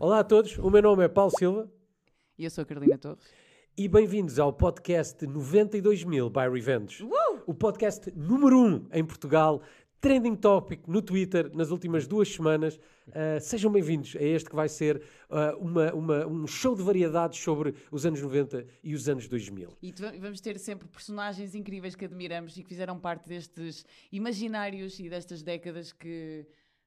Olá a todos, o meu nome é Paulo Silva E eu sou a Carolina Torres. e bem-vindos ao podcast 92.000 by Revenge. O podcast número 1 um em Portugal, trending topic no Twitter nas últimas duas semanas. Uh, sejam bem-vindos a este que vai ser uh, uma- uma- um show de variedades sobre os anos 90 e os anos 2000. E vamos ter sempre personagens incríveis que admiramos e que fizeram parte destes imaginários e destas décadas que,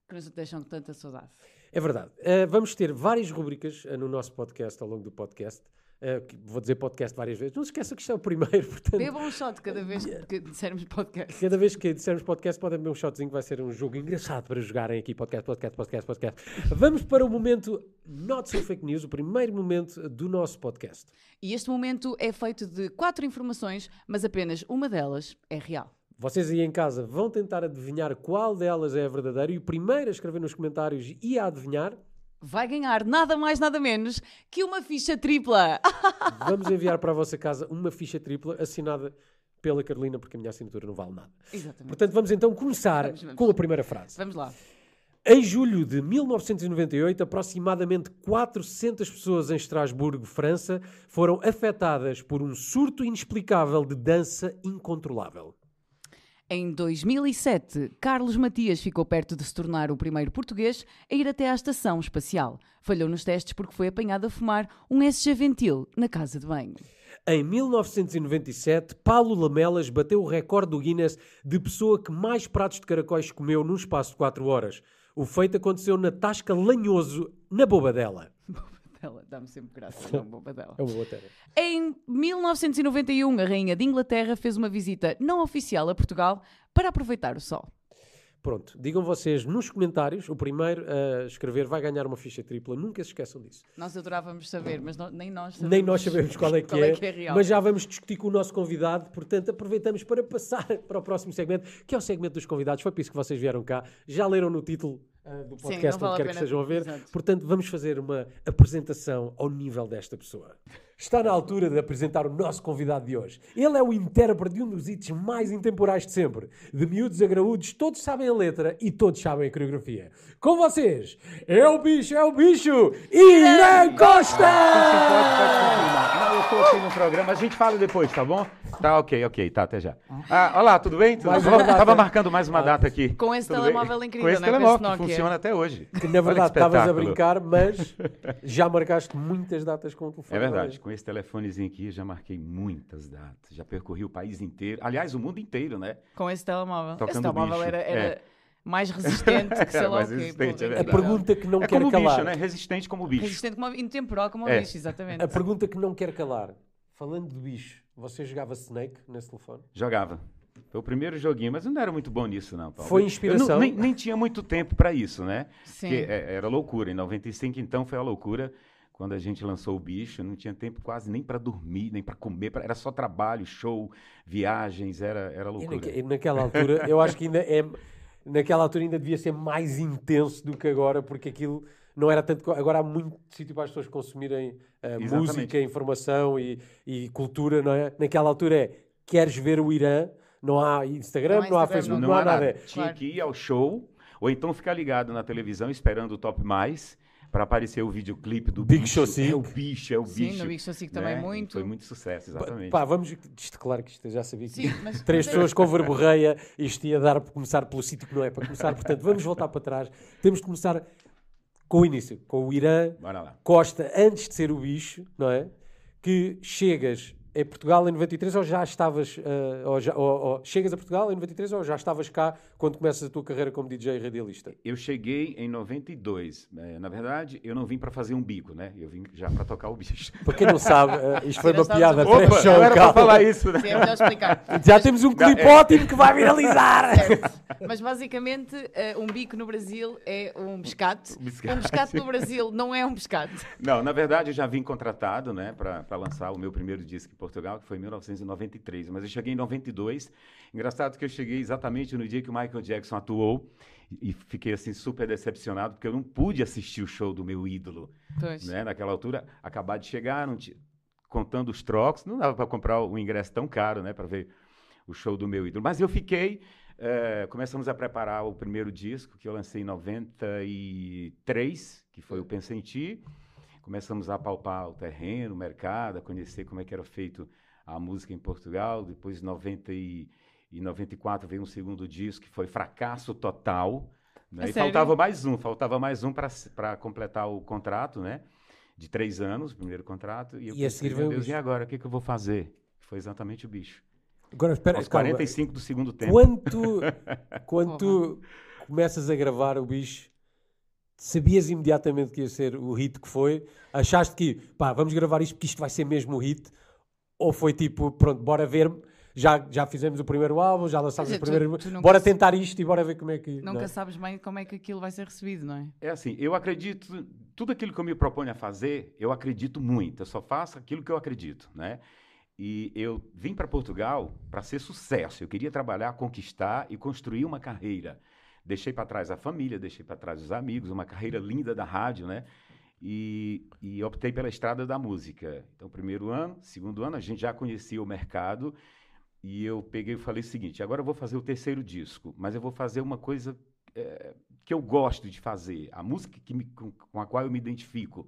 que nos deixam tanta saudade. É verdade. Uh, vamos ter várias rubricas no nosso podcast, ao longo do podcast. Uh, vou dizer podcast várias vezes. Não se esqueça que isto é o primeiro, portanto... Bebam um shot cada vez que dissermos podcast. Cada vez que dissermos podcast, podem beber um shotzinho, que vai ser um jogo engraçado para jogarem aqui. Podcast, podcast, podcast, podcast. Vamos para o momento Not So Fake News, o primeiro momento do nosso podcast. E este momento é feito de quatro informações, mas apenas uma delas é real. Vocês aí em casa vão tentar adivinhar qual delas é a verdadeira e o primeiro a escrever nos comentários e a adivinhar, Vai ganhar nada mais, nada menos que uma ficha tripla. vamos enviar para a vossa casa uma ficha tripla assinada pela Carolina, porque a minha assinatura não vale nada. Exatamente. Portanto, vamos então começar Vamos, vamos. com a primeira frase. Vamos lá. Em julho de 1998, aproximadamente 400 pessoas em Estrasburgo, França, foram afetadas por um surto inexplicável de dança incontrolável. Em 2007, Carlos Matias ficou perto de se tornar o primeiro português a ir até à estação espacial. Falhou nos testes porque foi apanhado a fumar um SG Ventil na casa de banho. Em 1997, Paulo Lamelas bateu o recorde do Guinness de pessoa que mais pratos de caracóis comeu num espaço de 4 horas. O feito aconteceu na Tasca Lanhoso, na Bobadela. Ela dá-me sempre graça, dela. É uma boa terra. Em 1991, a Rainha de Inglaterra fez uma visita não oficial a Portugal para aproveitar o sol. Pronto, digam vocês nos comentários, o primeiro a escrever vai ganhar uma ficha tripla, nunca se esqueçam disso. Nós adorávamos saber, mas não- nem nós sabemos. Nem nós sabemos qual é que, qual é, é que é real. mas já vamos discutir com o nosso convidado, portanto aproveitamos para passar para o próximo segmento, que é o segmento dos convidados. Foi por isso que vocês vieram cá, já leram no título ah, do Sim, podcast, não vale onde quer que estejam a ver. Exato. Portanto, vamos fazer uma apresentação ao nível desta pessoa. Está na altura de apresentar o nosso convidado de hoje. Ele é o intérprete de um dos hits mais intemporais de sempre. De miúdos a graúdos, todos sabem a letra e todos sabem a coreografia. Com vocês, é o bicho, é o bicho, Irã Costa! Não, eu estou aqui no programa, a gente fala depois, tá bom? Tá, ok, ok, tá, até já. Ah, olá, tudo bem? Tudo bom? Tava marcando mais uma data aqui. Com esse Tudo telemóvel bem? incrível, Com esse não é? Com telemóvel, esse que funciona até hoje. Que na verdade estavas a brincar, mas já marcaste muitas datas com o telefone. É verdade, com esse telefonezinho aqui já marquei muitas datas, já percorri o país inteiro, aliás, o mundo inteiro, né? Com esse telemóvel. Tocando esse telemóvel bicho. era, era É. mais resistente que sei lá mais o quê. é A pergunta que não é quer como calar. bicho, né? Resistente como o bicho. Resistente como intemporal como o É. bicho, exatamente. A pergunta que não quer calar. Falando de bicho, você jogava Snake nesse telefone? Jogava. Foi o primeiro joguinho, mas eu não era muito bom nisso, não. Paulo. Foi Eu não- inspiração? nem, nem tinha muito tempo para isso, né? Sim. Porque é, era loucura. Em 95, então, foi a loucura. Quando a gente lançou o bicho, não tinha tempo quase nem para dormir, nem para comer. pra- Era só trabalho, show, viagens, era, era E loucura. naque- e naquela altura, eu acho que ainda é. Naquela altura ainda devia ser mais intenso do que agora, porque aquilo não era tanto. Agora há muito sítio para as pessoas consumirem Exatamente. música, informação e, e cultura, não é? Naquela altura é. Queres ver o Irã? Não há Instagram, Não não há Instagram, Facebook, Não, não, há há nada. nada. Tinha Claro. que ir ao show, ou então ficar ligado na televisão esperando o Top Mais para aparecer o videoclipe do Big bicho. Show Cinco. É o bicho, é o Sim, bicho. no Big Show Cinco também né? muito. Foi muito sucesso, exatamente. Pá, vamos. Isto, claro que isto eu já sabia que Sim, mas- três pessoas com verborreia, isto ia dar para começar pelo sítio que não é para começar. Portanto, vamos voltar para trás. Temos de começar com o início, com o Irã Bora lá. Costa, antes de ser o bicho, não é? Que chegas em Portugal em 93 ou já estavas. ah, ou já- ou- ou chegas a Portugal em 93 ou já estavas cá quando começas a tua carreira como DJ e radialista? Eu cheguei em 92. É, na verdade, eu não vim para fazer um bico, né? Eu vim já para tocar o bicho. Para quem não sabe, ah, isto foi uma piada estávamos a- pré-show. era para falar isso, né? Sim, é melhor explicar. Já temos um clipe é. ótimo que vai viralizar! Certo. Mas basicamente, eh, um bico no Brasil é um pescate. Um pescate. Um no Brasil não é um pescate. Não, na verdade eu já vim contratado, né, para lançar o meu primeiro disco Portugal, que foi em 1993. Mas eu cheguei em 92. Engraçado que eu cheguei exatamente no dia que o Michael Jackson atuou e fiquei assim super decepcionado porque eu não pude assistir o show do meu ídolo, né? Naquela altura, acabar de chegar, não contando os trocos, não dava para comprar um ingresso tão caro, né, para ver o show do meu ídolo. Mas eu fiquei, eh, começamos a preparar o primeiro disco que eu lancei em 93, que foi o Pensa em Ti. Começamos a palpar o terreno, o mercado, a conhecer como é que era feito a música em Portugal. Depois, em 90 e, em 94, veio um segundo disco que foi Fracasso Total. Né? É e sério? faltava mais um, faltava mais um para completar o contrato, né? De três anos, o primeiro contrato. E, eu E a pensei, seguir meu veio o Deus, e agora? O que, que eu vou fazer? Foi exatamente o bicho. Agora, espera, Aos calma. 45 do segundo tempo. Quando tu, quando tu começas a gravar o bicho, sabias imediatamente que ia ser o hit que foi? Achaste que, pá, vamos gravar isto porque isto vai ser mesmo o hit? Ou foi tipo, pronto, bora ver, já, já fizemos o primeiro álbum, já lançámos Quer o dizer, primeiro... tu- tu nunca bora se- tentar isto e bora ver como é que... Nunca não é? sabes bem como é que aquilo vai ser recebido, não é? É assim, eu acredito, tudo aquilo que eu me proponho a fazer, eu acredito muito. Eu só faço aquilo que eu acredito, né? E eu vim para Portugal para ser sucesso. Eu queria trabalhar, conquistar e construir uma carreira. Deixei para trás a família, deixei para trás os amigos, uma carreira linda da rádio, né? E, e optei pela estrada da música. Então, primeiro ano, segundo ano, a gente já conhecia o mercado e eu peguei e falei o seguinte: agora eu vou fazer o terceiro disco, mas eu vou fazer uma coisa eh, que eu gosto de fazer, a música que me- com, com a qual eu me identifico,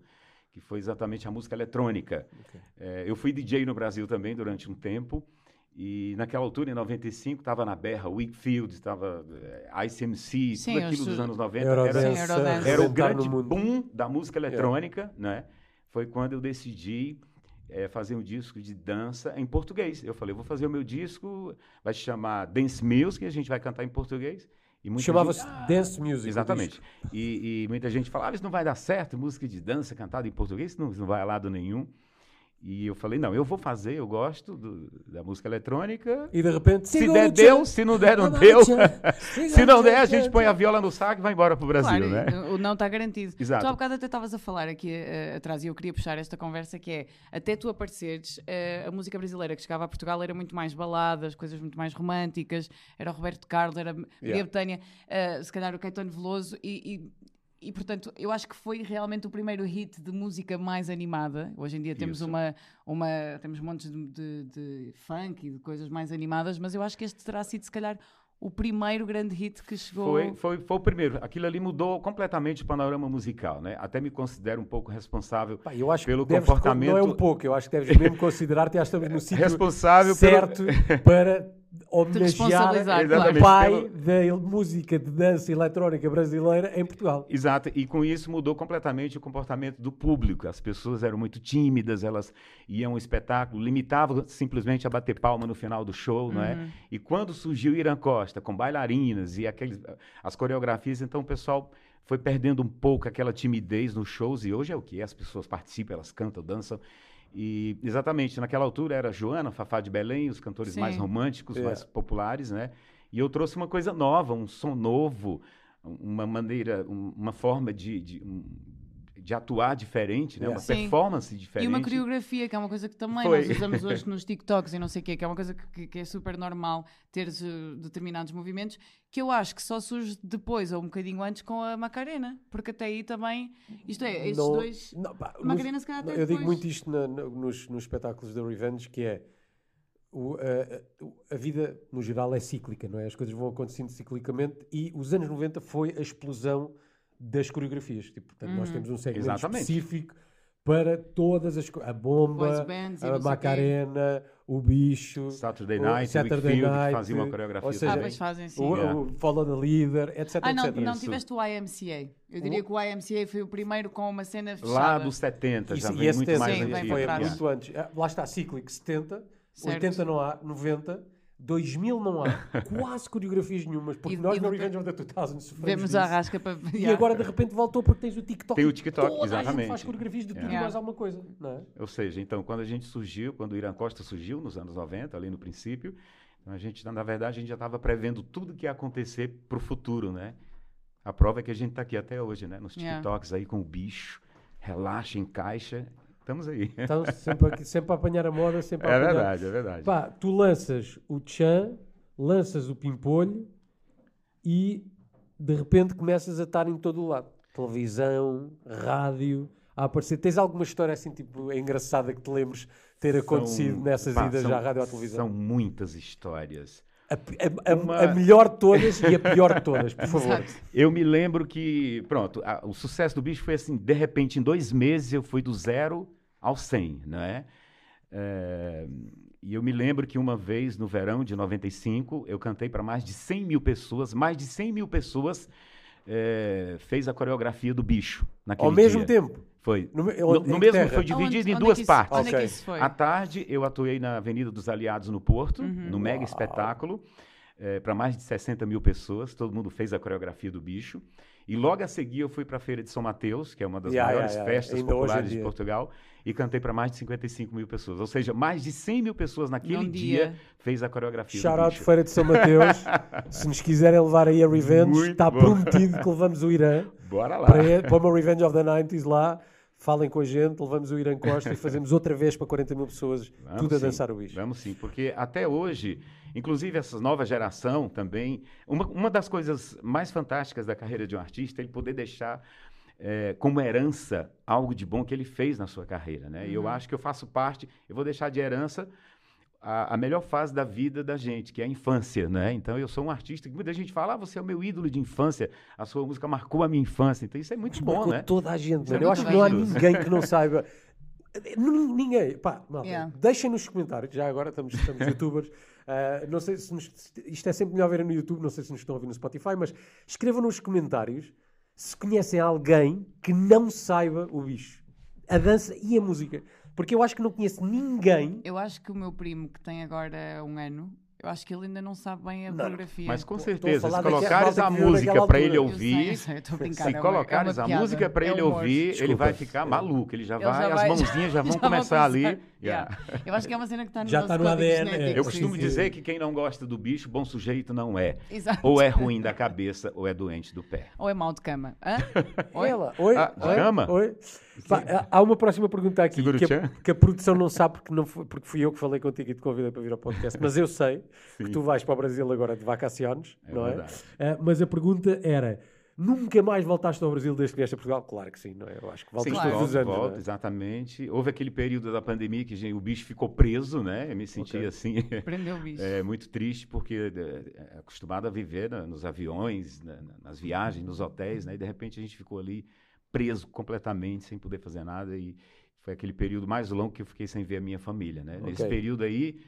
que foi exatamente a música eletrônica. Ok. Eh, eu fui DJ no Brasil também durante um tempo. E naquela altura, em 95, estava na berra Wakefield, estava eh, ICMC, Sim, tudo aquilo os- dos anos 90. Eurodance, era, Sim, Eurodance. era o grande mundo. boom da música eletrônica, né? Foi quando eu decidi eh, fazer um disco de dança em português. Eu falei, vou fazer o meu disco, vai se chamar Dance Music, e a gente vai cantar em português. Chamava-se gente- Dance Music. Exatamente. E, e muita gente falava, "Ah, isso não vai dar certo, música de dança cantada em português, não, isso não vai a lado nenhum. E eu falei, não, eu vou fazer, eu gosto do- da música eletrônica. E de repente... Se der, o deu, se não der, não deu. o Se o não der, a gente põe a viola no saco e vai embora pro Brasil, claro, né? o não está garantido. Exato. Tu há bocado até estavas a falar aqui eh, atrás e eu queria puxar esta conversa que é, até tu apareceres, eh, a música brasileira que chegava a Portugal era muito mais baladas, coisas muito mais românticas, era o Roberto Carlos, era a Maria Yeah. Bethânia, eh, se calhar o Caetano Veloso e, e- e, portanto, eu acho que foi realmente o primeiro hit de música mais animada. Hoje em dia temos Isso. uma, uma temos montes de, de, de funk e de coisas mais animadas, mas eu acho que este terá sido se calhar o primeiro grande hit que chegou. Foi, foi, foi o primeiro. Aquilo ali mudou completamente o panorama musical, né? Até me considero um pouco responsável Pá, eu acho pelo que comportamento Não é um pouco, eu acho que deves mesmo considerar que já estamos no sítio responsável pelo- certo para homenagear o pai Exatamente, da música de dança eletrónica brasileira em Portugal. Exato, e com isso mudou completamente o comportamento do público. As pessoas eram muito tímidas, elas iam ao espetáculo, limitavam simplesmente a bater palma no final do show, não é? E quando surgiu Irã Costa com bailarinas e aqueles, as coreografias, então o pessoal foi perdendo um pouco aquela timidez nos shows e hoje é o que é, as pessoas participam, elas cantam, dançam. E exatamente, naquela altura era Joana, Fafá de Belém, os cantores Sim. mais românticos, É. mais populares, né? E eu trouxe uma coisa nova, um som novo, uma maneira, um- uma forma de, de, um- de atuar diferente, né? Yeah. Uma Sim. performance diferente. E uma coreografia, que é uma coisa que também Foi. nós usamos hoje nos TikToks e não sei o quê, que é uma coisa que, que- é super normal teres eh, determinados movimentos, que eu acho que só surge depois ou um bocadinho antes com a Macarena, porque até aí também, isto é, estes Não- dois. não, pá, Macarena, nos- se calhar, até eu digo depois. muito isto na- na- nos, nos espetáculos da Revenge, que é o- a, a- a vida, no geral, é cíclica, não é? As coisas vão acontecendo ciclicamente e os anos 90 foi a explosão das coreografias. Tipo, portanto, Uhum. nós temos um segmento Exatamente. específico para todas as coisas. A bomba, bands a o. Macarena, o bicho, Saturday o Night, Saturday Wakefield, que Night, fazia uma coreografia ou seja, Ah, pois fazem sim. o, Yeah. o Follow the Leader, etc. Ah, não, etc. não tiveste o IMCA. Eu diria que o IMCA foi o primeiro com uma cena fechada. Lá dos 70, já Isso, vem e esse muito tempo mais Sim, vem antigo. foi muito antes. Ah, Lá está, cíclico 70, Certo. 80 não há, 90, 2000 não há, quase coreografias nenhumas, porque E- nós e no Revenge of the 2000 sofremos Vemos disso. a rasca para. E agora de repente voltou porque tens o TikTok. Tem o TikTok, toda A gente exatamente. faz coreografias de tudo Yeah. e mais alguma coisa, não é? Ou seja, então, quando a gente surgiu, quando o Irã Costa surgiu, nos anos 90, ali no princípio, então a gente, na verdade, a gente já estava prevendo tudo que ia acontecer para o futuro, né? A prova é que a gente está aqui até hoje, né? Nos Yeah. TikToks aí com o bicho, relaxa, encaixa, estamos aí. Então sempre, aqui- sempre a apanhar a moda, sempre a É apanhar. verdade, é verdade. Pá, tu lanças o Chan, lanças o Pimpolho e de repente começas a estar em todo o lado. Televisão, rádio, a aparecer. Tens alguma história assim, tipo, engraçada que te lembres ter acontecido São- nessas pá, idas são- à rádio ou à televisão? São muitas histórias. A, a- a- Uma- a melhor de todas e a pior de todas, por favor. Eu me lembro que, pronto, a- o sucesso do bicho foi assim, de repente, em dois meses eu fui do zero ao 100, né? É, e eu me lembro que uma vez, no verão de 95, eu cantei para mais de 100 mil pessoas, mais de 100 mil pessoas é, fez a coreografia do bicho naquele Ao mesmo dia. tempo. Foi. No, No, no mesmo terra? foi dividido Onde- em onde é duas isso- partes. Onde é Ok. que isso foi? À tarde, eu atuei na Avenida dos Aliados, no Porto, Uhum. no mega Uau. espetáculo, para mais de 60 mil pessoas. Todo mundo fez a coreografia do bicho. E logo a seguir, eu fui para a Feira de São Mateus, que é uma das Yeah, maiores yeah, yeah. festas Ainda em populares de. Portugal, e cantei para mais de 55 mil pessoas. Ou seja, mais de 100 mil pessoas naquele Num dia. dia. fez a coreografia Shout out. Feira de São Mateus. Se nos quiserem levar aí a Revenge, está prometido que levamos o Irã Bora lá. para, para uma Revenge of the 90s lá. Falem com a gente, levamos o Irã Costa e fazemos outra vez para 40 mil pessoas, Vamos tudo a sim, dançar o bicho. Vamos sim, porque até hoje, inclusive essa nova geração também, uma, uma das coisas mais fantásticas da carreira de um artista é ele poder deixar eh, como herança algo de bom que ele fez na sua carreira, né? E eu acho que eu faço parte, eu vou deixar de herança a, a melhor fase da vida da gente, que é a infância, né? Então eu sou um artista que muita gente fala, ah, você é o meu ídolo de infância, a sua música marcou a minha infância, então isso é muito bom, Marcou né? toda a gente, Isso é. Eu acho que não há ninguém que não saiba. Nin- Ninguém, pá, Yeah. deixem nos comentários, já agora estamos, estamos youtubers. Ah, não sei se nos- isto é sempre melhor ver no YouTube, não sei se nos estão a ouvir no Spotify, mas escrevam nos comentários se conhecem alguém que não saiba o bicho, a dança e a música. Porque eu acho que não conheço ninguém. Eu acho que o meu primo, que tem agora um ano, eu acho que ele ainda não sabe bem a Não. coreografia. Mas com certeza, se colocares a música para ele ouvir, eu sei, eu Se é é colocares uma a música para é ele ouvir, ele vai ficar maluco. Ele já Ele vai, já vai- as mãozinhas já vão vão começar ali. Yeah. Eu acho que é uma cena que está no Já está no ADN, genético, Eu Sim, costumo sim. dizer que quem não gosta do bicho, bom sujeito não é. Exato. Ou é ruim da cabeça, ou é doente do pé. Ou é mau de cama. Hã? Oi? Ela, oi, Ah, de oi, cama? oi. Pá, há- uma próxima pergunta aqui que a, que a produção não sabe porque, não foi- porque fui eu que falei contigo e te convidei para vir ao podcast, mas eu sei que Sim. tu vais para o Brasil agora de vacaciones, É não verdade. é? Ah, mas a pergunta era: nunca mais voltaste ao Brasil desde que vieste a Portugal? Claro que sim, não é? Eu acho que voltas Sim, Claro. todos os anos. volta, não é? exatamente. Houve aquele período da pandemia que gente, o bicho ficou preso, né? Eu me senti Ok. assim, Prendeu o bicho. é, muito triste, porque é, é acostumado a viver na- nos aviões, na- nas viagens, nos hotéis, né? E de repente a gente ficou ali preso completamente, sem poder fazer nada. E foi aquele período mais longo que eu fiquei sem ver a minha família, né? Nesse Ok. período aí,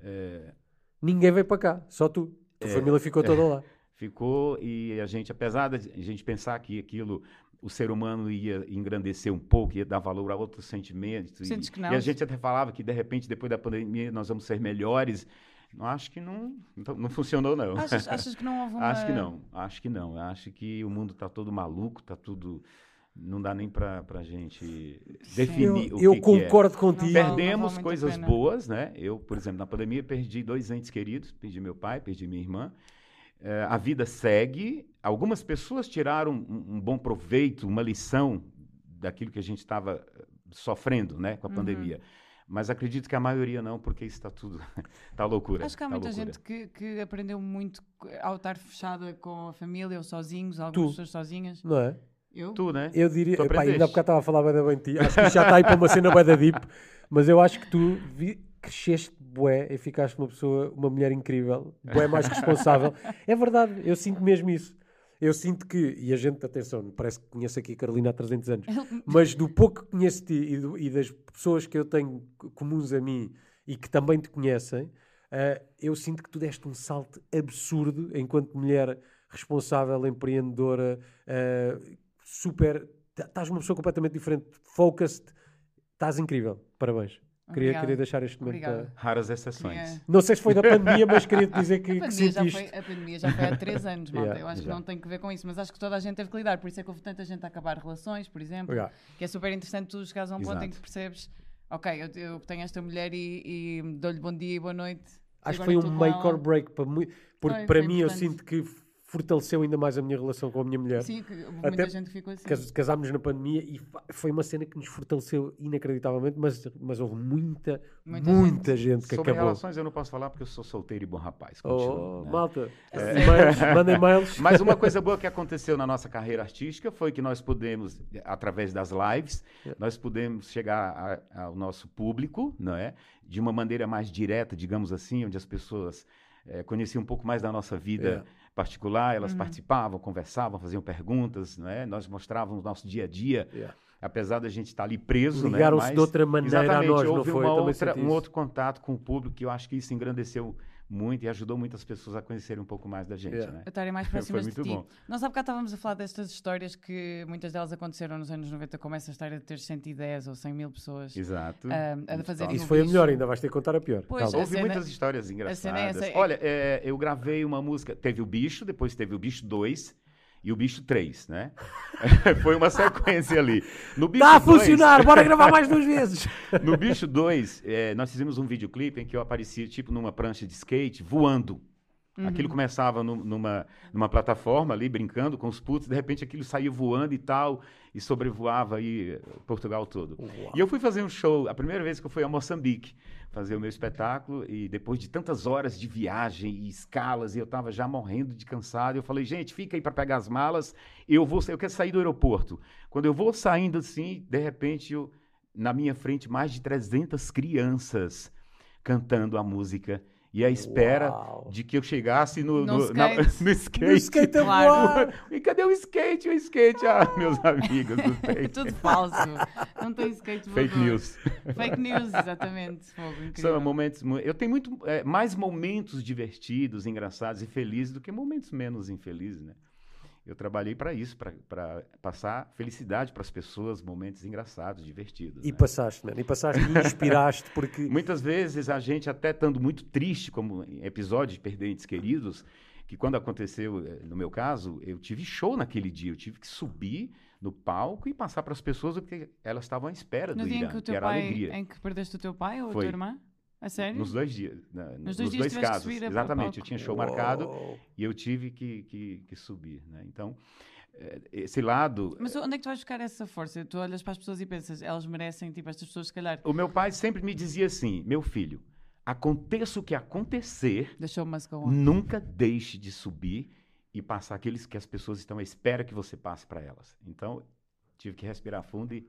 é, Ninguém veio para cá, só tu. A tua família ficou toda lá. ficou e a gente, apesar de a gente pensar que aquilo o ser humano ia engrandecer um pouco, ia dar valor a outros sentimentos. E, e não? a gente até falava que, de repente, depois da pandemia, nós vamos ser melhores. Eu acho que não, não, não funcionou, não. Achas, achas que não houve uma... Acho que não, acho que não. Acho que o mundo está todo maluco, está tudo... Não dá nem para a gente definir Eu, o eu que, que é. concordo contigo. Não vale- Perdemos coisas pena. boas, né? Eu, por exemplo, na pandemia perdi dois entes queridos, perdi meu pai, perdi minha irmã. Eh, a vida segue. Algumas pessoas tiraram um, um bom proveito, uma lição daquilo que a gente estava eh, sofrendo, né, com a Uhum. pandemia. Mas acredito que a maioria não, porque isso está tudo tá loucura. Acho que há tá muita loucura. gente que, que aprendeu muito ao estar fechada com a família ou sozinhos, algumas Tu. pessoas sozinhas. Não é? Eu? Tu, né? Eu diria, Tu epá, ainda há bocado estava a falar bem, bem de ti. Acho que isto já está aí para uma cena bué da deep, mas eu acho que tu vi- cresceste bué e ficaste uma pessoa, uma mulher incrível, bué mais responsável. É verdade, eu sinto mesmo isso. Eu sinto que, e a gente, atenção, parece que conheço aqui a Carolina há 300 anos, mas do pouco que conheço de ti e, do- e das pessoas que eu tenho comuns a mim e que também te conhecem, ah, eu sinto que tu deste um salto absurdo enquanto mulher responsável, empreendedora, ah, super. tá- Estás uma pessoa completamente diferente, focused, estás incrível. Parabéns. Queria, Obrigada. queria deixar este momento. Obrigada. para- Raras exceções. Queria- Não sei se foi da pandemia, mas queria te dizer que, A que pandemia, já sentiste. foi, a pandemia já foi há três anos, malta. Yeah, eu acho já. que não tem que ver com isso, mas acho que toda a gente teve que lidar. Por isso é que houve tanta gente a acabar relações, por exemplo. Yeah. Que é super interessante tu chegares a um ponto em Exato. que percebes, ok, eu, eu tenho esta mulher e, e dou-lhe bom dia e boa noite. Acho que foi um make or break para mui- porque Foi, para foi mim eu importante. sinto que fortaleceu ainda mais a minha relação com a minha mulher. Sim, muita Até gente que ficou assim. Cas- Casámos na pandemia e foi uma cena que nos fortaleceu inacreditavelmente, mas, mas houve muita, Muita muita, gente. que Sobre acabou. relações eu não posso falar porque eu sou solteiro e bom rapaz. Oh, continuo, né? malta, É. mails, mandem mails. Mas uma coisa boa que aconteceu na nossa carreira artística foi que nós pudemos, através das lives, É. nós pudemos chegar a- ao nosso público, não é? De uma maneira mais direta, digamos assim, onde as pessoas eh, conheciam um pouco mais da nossa vida É. particular, elas participavam, conversavam, faziam perguntas, não é? Nós mostrávamos o nosso dia a dia. Yeah. Apesar da gente estar ali preso, né? Ligaram-se Mas, de outra maneira a exatamente, nós, não houve foi? outra, um outro contato com o público que eu acho que isso engrandeceu muito e ajudou muitas pessoas a conhecerem um pouco mais da gente, Yeah. né? a estarem mais Foi próximas de muito ti. bom. Nós há bocado estávamos a falar destas histórias que muitas delas aconteceram nos anos 90, como essa história de ter 110 ou 100 mil pessoas Exato. ah, a fazerem Isso foi a melhor, ainda vais ter que contar a pior. Pois, Calma. a Houve cena- muitas histórias cena é engraçadas. essa, é- Olha, é, eu gravei uma música. Teve o Bicho, depois teve o Bicho 2 e o Bicho 3, né? Foi uma sequência ali. No Bicho a 2 funcionar, bora gravar mais duas vezes. No Bicho 2, eh, nós fizemos um videoclipe em que eu aparecia tipo numa prancha de skate voando. Aquilo começava nu- numa, numa plataforma ali, brincando com os putos, de repente aquilo saía voando e tal, e sobrevoava aí eh, Portugal todo. E eu fui fazer um show, a primeira vez que eu fui a Moçambique, fazer o meu espetáculo, e depois de tantas horas de viagem e escalas, e eu estava já morrendo de cansado, eu falei, gente, fica aí para pegar as malas, eu vou, eu quero sair do aeroporto. Quando eu vou saindo assim, de repente, eu, na minha frente, mais de 300 crianças cantando a música, e à espera Uau. de que eu chegasse no, No no, na- skate. no skate. No skate a Claro. E cadê o skate? O skate, ah, meus amigos, não É tem. tudo falso. Não tem skate Fake voador. news. Fake news, exatamente. São momentos. Eu tenho muito é, mais momentos divertidos, engraçados e felizes do que momentos menos infelizes, né? Eu trabalhei para isso, para passar felicidade para as pessoas, momentos engraçados, divertidos. E né? passaste, mano. E passaste e inspiraste, porque Muitas vezes a gente até estando muito triste, como em episódios de perder entes queridos, que quando aconteceu, eh, no meu caso, eu tive show naquele dia, eu tive que subir no palco e passar para as pessoas o que elas estavam à espera No do dia em Irã, que o que teu era a pai, alegria. em que perdeste o teu pai ou a Foi. tua irmã? A sério? Nos dois dias. na- nos, dois dois, dias que casos. Exatamente, eu tinha show marcado Uou. e eu tive que, que, que subir. Né? Então, eh, esse lado. Mas onde é que tu vais buscar essa força? Tu olhas para as pessoas e pensas, elas merecem, tipo, estas pessoas, se calhar, O meu pai sempre me dizia assim: meu filho, aconteça o que acontecer, nunca deixe de subir e passar aqueles que as pessoas estão à espera que você passe para elas. Então, tive que respirar fundo e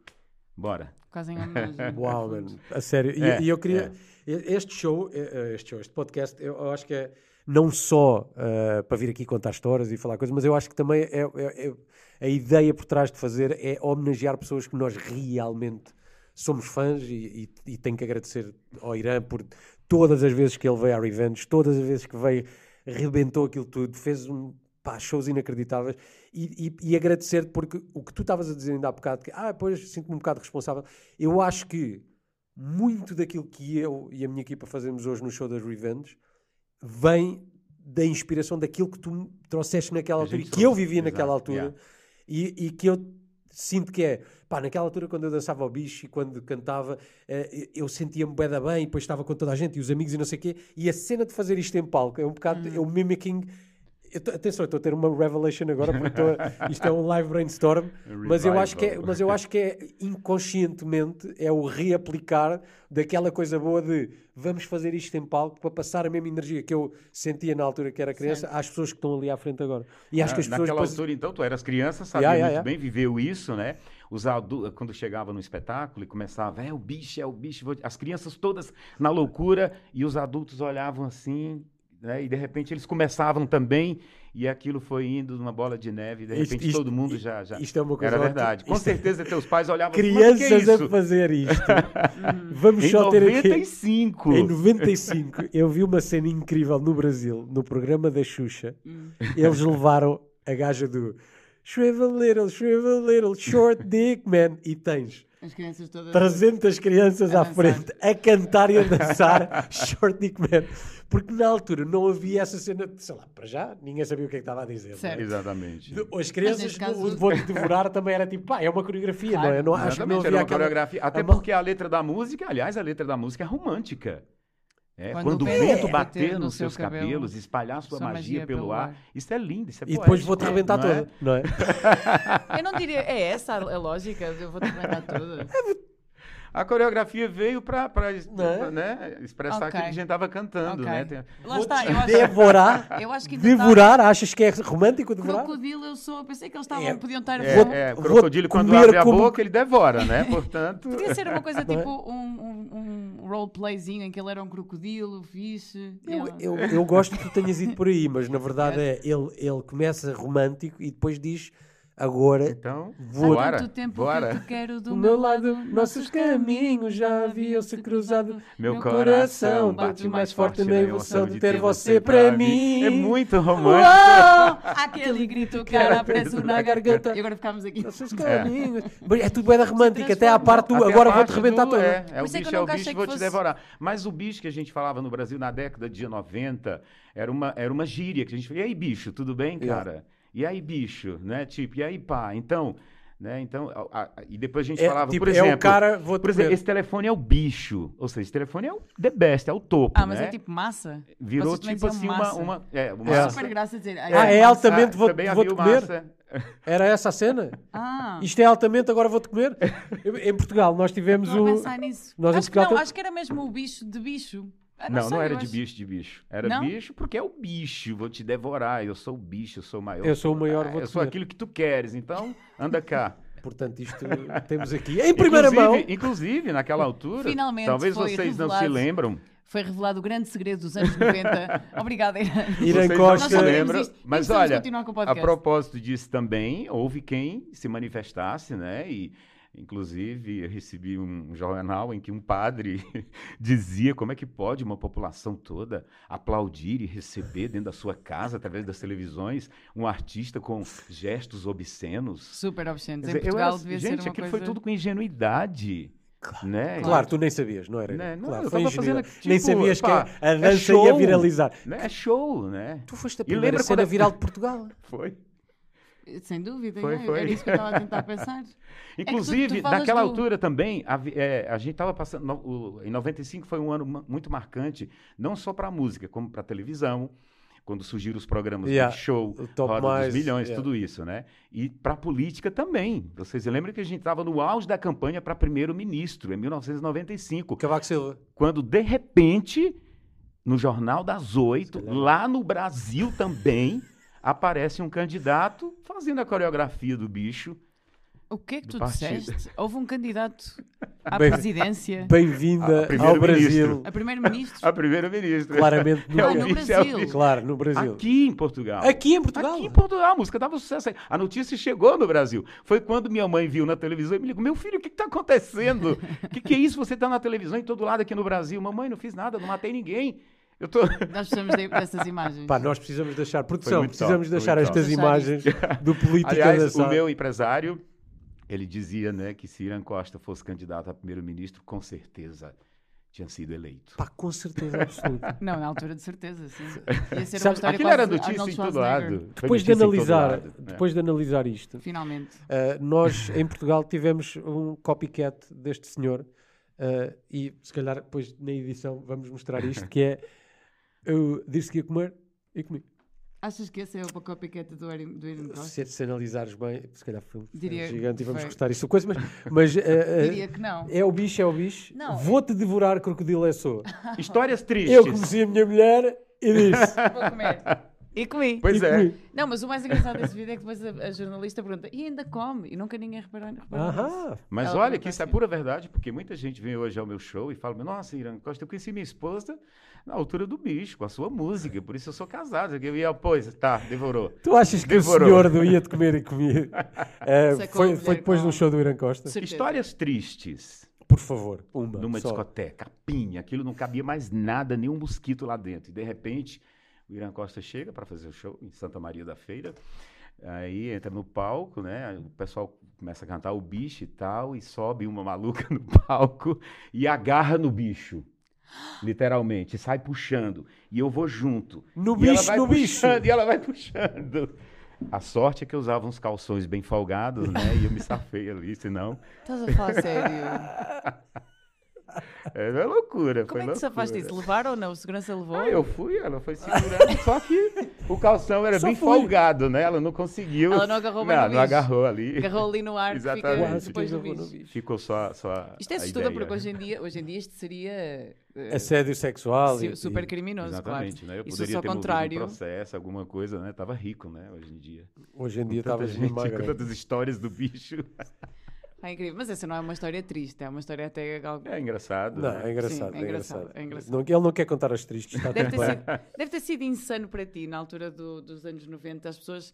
bora. Quase em homenagem. Uau, mano. A sério. E, É, e eu queria. Este show, este show, este podcast, eu, acho que é não só eh, para vir aqui contar histórias e falar coisas, mas eu acho que também é, é- é- a ideia por trás de fazer é homenagear pessoas que nós realmente somos fãs e, e, e tenho que agradecer ao Irã por todas as vezes que ele veio à Revenge, todas as vezes que veio, rebentou aquilo tudo, fez um, pá, shows inacreditáveis. E, e, e agradecer porque o que tu estavas a dizer ainda há bocado, que ah, pois sinto-me um bocado responsável, eu acho que muito daquilo que eu e a minha equipa fazemos hoje no show das Revenge vem da inspiração daquilo que tu me trouxeste naquela altura e que eu vivia naquela exato, altura yeah. e, e que eu sinto que é, pá, naquela altura quando eu dançava ao bicho e quando cantava, eh, eu sentia-me bué da bem e depois estava com toda a gente e os amigos e não sei o quê, e a cena de fazer isto em palco é um bocado, é o mimicking tô- atenção, eu estou a ter uma revelation agora porque a- isto é um live brainstorm, mas eu acho que é, mas eu acho que é inconscientemente é o reaplicar daquela coisa boa de vamos fazer isto em palco para passar a mesma energia que eu sentia na altura que era criança às pessoas que estão ali à frente agora. E acho que as Na- pessoas Naquela depois- altura, então, tu eras criança, sabia Yeah, yeah, muito yeah. bem, viveu isso, né? Os adultos, quando chegava no espetáculo e começava, é o bicho, é o bicho, vou- as crianças todas na loucura e os adultos olhavam assim, né? E de repente eles começavam também e aquilo foi indo numa bola de neve e de Isto- repente isto- todo mundo já, já isto é uma coisa era verdade. Com Isto é- certeza teus pais olhavam assim, "Mas que é crianças a isso?" fazer isto. Vamos Em só ter aqui 95. Em 95, eu vi uma cena incrível no Brasil, no programa da Xuxa. Eles levaram a gaja do Shrivel Little, Shrivel Little, Short Dick Man. E tens As crianças todas. 300 crianças à dançar. frente a cantar e a dançar Short Dick Man. Porque na altura não havia essa cena, de, sei lá, para já, ninguém sabia o que é que estava a dizer. Certo. Exatamente. De- As crianças, caso- o Vou-te Devorar também era tipo, pá, é uma coreografia, Claro. não é? Não, acho que não Exatamente, havia era uma aquela- coreografia. Até a porque a letra da música, aliás, a letra da música é romântica. É, Quando quando, o vento vento bater bater no nos seu seus cabelo, cabelos, espalhar sua, sua magia, magia pelo pelo ar. ar. Isso é lindo, isso é E depois poético, vou-te arrebentar não é? toda, não é? Eu não diria, é essa a a lógica? Eu vou te arrebentar toda. A coreografia veio para Né? né, expressar Ok. aquilo que a gente estava cantando, Ok. né? Tem- Lá está, eu acho, Devorar. eu acho que Devorar, achas que é romântico devorar? Crocodilo eu sou, pensei que eles estavam, É, podiam estar a É, é, o vou crocodilo, quando abre a como- boca, ele devora, né? Portanto. Podia ser uma coisa é? tipo um, um, um roleplayzinho em que ele era um crocodilo, fixe. Eu, eu, eu gosto que tu tenhas ido por aí, mas na verdade é ele, ele começa romântico e depois diz agora Então, Vou- Há tanto tempo bora. que eu te quero do do meu meu lado nossos caminhos já haviam-se cruzado. Meu coração coração bate mais forte na emoção de ter você pra mim. É muito romântico. Aquele grito que era preso na garganta. E agora ficámos aqui. Nossos caminhos. Mas É tudo bem da romântica, até à parte do agora vou-te rebentar do- toda. É, é Por o é bicho eu é o bicho achei que vou que te fosse- devorar. Mas o bicho que a gente falava no Brasil na década de 90 era uma, era uma gíria que a gente falava, e aí, bicho, tudo bem, Yeah. cara? E aí, bicho, né? Tipo, e aí, pá? Então, né? Então, a- a- e depois a gente É, falava, tipo, por exemplo... é o cara, vou-te Por exemplo, esse telefone é o bicho. Ou seja, esse telefone é o the best, é o topo, Ah, mas né? é tipo massa? Virou tipo assim uma... uma é, uma É. Super graça dizer. Ah, é é altamente vou- também o comer? massa. Era essa a cena? Ah, Isto é altamente, agora vou-te comer? Em Portugal nós tivemos a o. nisso. nós em acho que não, tem- acho que era mesmo o bicho de bicho. Ah, Não, não era eu de bicho de bicho. Era Não? bicho porque é o bicho. Vou te devorar. Eu sou o bicho, eu sou o maior. Eu sou o maior, Ah, vou-te Eu sou aquilo que tu queres. Então, anda cá. Portanto, isto temos aqui em primeira inclusive, mão. Inclusive, naquela altura, Finalmente talvez vocês não se revelado. lembram. Foi revelado o grande segredo dos anos 90. Obrigada, Irã. Costa. isto. E Mas olha, a propósito disso também, houve quem se manifestasse, né? E, inclusive, eu recebi um jornal em que um padre dizia como é que pode uma população toda aplaudir e receber dentro da sua casa, através das televisões, um artista com gestos obscenos. Super obscenos. Em dizer, eu Portugal era- devia gente, ser uma aquilo coisa... foi tudo com ingenuidade. Né? Claro, tu nem sabias, não era? Né, não, claro, eu foi fazendo, ingenuidade. Nem tipo, sabias pá, que a é dança ia show. viralizar. Né? É show, né? Tu foste a E primeira lembra cena quando- viral de Portugal. Foi. Sem dúvida, Foi, é, foi. era isso que eu estava a tentar pensar. Inclusive, tu falas naquela do- altura também, a, é, a gente estava passando. no- o- em 95 foi um ano ma- muito marcante, não só para a música, como para a televisão, quando surgiram os programas Yeah, de show, Roda Mais, dos Milhões, yeah. tudo isso, né? E para a política também. Vocês lembram que a gente estava no auge da campanha para primeiro-ministro, em 1995, Cavaco Silva. quando, de repente, no Jornal das Oito, lá no Brasil também, aparece um candidato fazendo a coreografia do bicho. O que é que tu partido. disseste? Houve um candidato à Bem- presidência, Bem-vinda Ah, ao. Brasil. a primeiro-ministro. A primeiro-ministro. Claramente É Ah, no bicho, é o Brasil. bicho. Claro, no Brasil. Aqui em Portugal. Aqui em Portugal. Aqui em Portugal, a música dava sucesso. A notícia chegou no Brasil. Foi quando minha mãe viu na televisão e me ligou: Meu filho, o que está acontecendo? O que, que é isso? Você está na televisão em todo lado aqui no Brasil. Mamãe, não fiz nada, não matei ninguém. Eu tô. Nós precisamos de- dessas imagens. Pá, nós precisamos deixar, produção, precisamos top, deixar estas top. imagens do política Aliás, da o meu empresário, ele dizia né, que se Irã Costa fosse candidato a primeiro-ministro, com certeza tinha sido eleito. Pá, com certeza absoluta. Não, na altura de certeza, sim. Ia ser uma história Aquilo era notícia em todo lado. Depois de analisar, lado, né? depois de analisar isto, Finalmente. Uh, nós em Portugal tivemos um copycat deste senhor uh, e se calhar depois na edição vamos mostrar isto que é eu disse que ia comer e comi. Achas que esse é o copycat do Erin, do Erin Costa? Se, se analisares bem, se calhar foi um Diria gigante e vamos foi. cortar isso coisa, mas, mas uh, uh, Diria que não. é o bicho, é o bicho. Não, Vou-te devorar, crocodilo é só. Histórias tristes. Eu conheci a minha mulher e disse. Vou comer. E comi. Pois e é. comi. Não, mas o mais engraçado desse vídeo é que depois a, a jornalista pergunta e ainda come? E nunca ninguém reparou, reparou nisso. Aham. Mas Ela olha que isso é assim. pura verdade, porque muita gente vem hoje ao meu show e fala: Nossa, Irã Costa, eu conheci minha esposa na altura do bicho, com a sua música, por isso eu sou casado. Eu ia, pois, tá, devorou. Tu achas que Devorou. o senhor do ia-te comer e comia? Uh, Sacou foi, foi depois do show do Irã Costa? Certeza. Histórias tristes Por favor, uma. numa só. discoteca, pinha, aquilo não cabia mais nada, nenhum mosquito lá dentro. E de repente, o Irã Costa chega para fazer o show em Santa Maria da Feira. Aí entra no palco, né? O pessoal começa a cantar o bicho e tal, e sobe uma maluca no palco e agarra no bicho. Literalmente, sai puxando. E eu vou junto. No E ela bicho, vai no bicho. puxando, E ela vai puxando. A sorte é que eu usava uns calções bem folgados, né? E eu me safei ali, senão. A falar sério? É uma loucura. Como foi é que tu safaste loucura. isso? Levaram ou não? O segurança levou? Ah, eu fui, ela foi segurando, só que o calção era Só bem fui. folgado, né? Ela não conseguiu. Ela não agarrou bem Não, no não bicho. agarrou ali. Agarrou ali no ar que Exatamente. fica que depois do agarrou no bicho. bicho. Ficou só, só Isto é a assustador ideia. porque hoje em dia, hoje em dia isto seria eh, Assédio sexual. su- e- super criminoso, Exatamente, claro. né? Eu se poderia fosse ao ter contrário, um processo, alguma coisa, né? Tava rico, né? Hoje em dia. Hoje em dia Com tanta estavas gente, com magra. tantas histórias do bicho. é incrível. Mas essa não é uma história triste, é uma história até. É engraçado. Não, né? é engraçado. Sim, é é engraçado, engraçado. é engraçado. Não- ele não quer contar as tristes. Está Deve ter, sido, deve ter sido insano para ti, na altura do- dos anos 90, as pessoas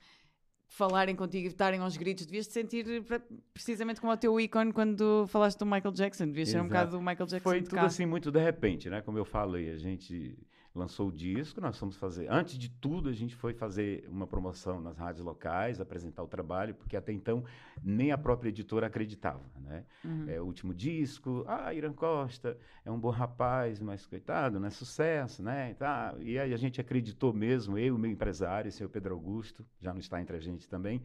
falarem contigo e estarem aos gritos. Devias te sentir pre- precisamente como o teu ícone quando falaste do Michael Jackson. Devias ser um Exato. bocado do Michael Jackson Foi tudo cá. assim muito de repente, né? Como eu falei, a gente lançou o disco, nós fomos fazer. Antes de tudo, a gente foi fazer uma promoção nas rádios locais, apresentar o trabalho, porque até então nem a própria editora acreditava, né? Uhum. É o último disco, ah, Irã Costa é um bom rapaz, mas coitado, não é sucesso, né? E, tá. e aí a gente acreditou mesmo, eu e o meu empresário, o senhor Pedro Augusto, já não está entre a gente também,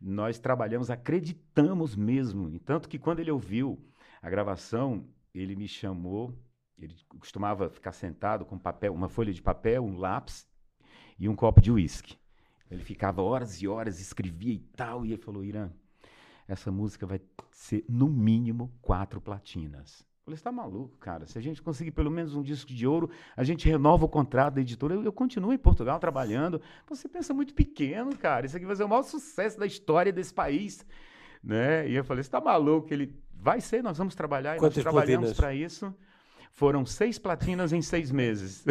nós trabalhamos, acreditamos mesmo. E tanto que quando ele ouviu a gravação, ele me chamou, ele costumava ficar sentado com papel, uma folha de papel, um lápis e um copo de uísque. Ele ficava horas e horas, escrevia e tal, e ele falou, Irã, essa música vai ser no mínimo quatro platinas. Eu falei, você tá maluco, cara? Se a gente conseguir pelo menos um disco de ouro, a gente renova o contrato da editora. Eu, eu continuo em Portugal trabalhando. Você pensa muito pequeno, cara. Isso aqui vai ser o maior sucesso da história desse país. Né? E eu falei, você tá maluco? Ele vai ser, nós vamos trabalhar. E nós trabalhamos para isso. Foram seis platinas em seis meses.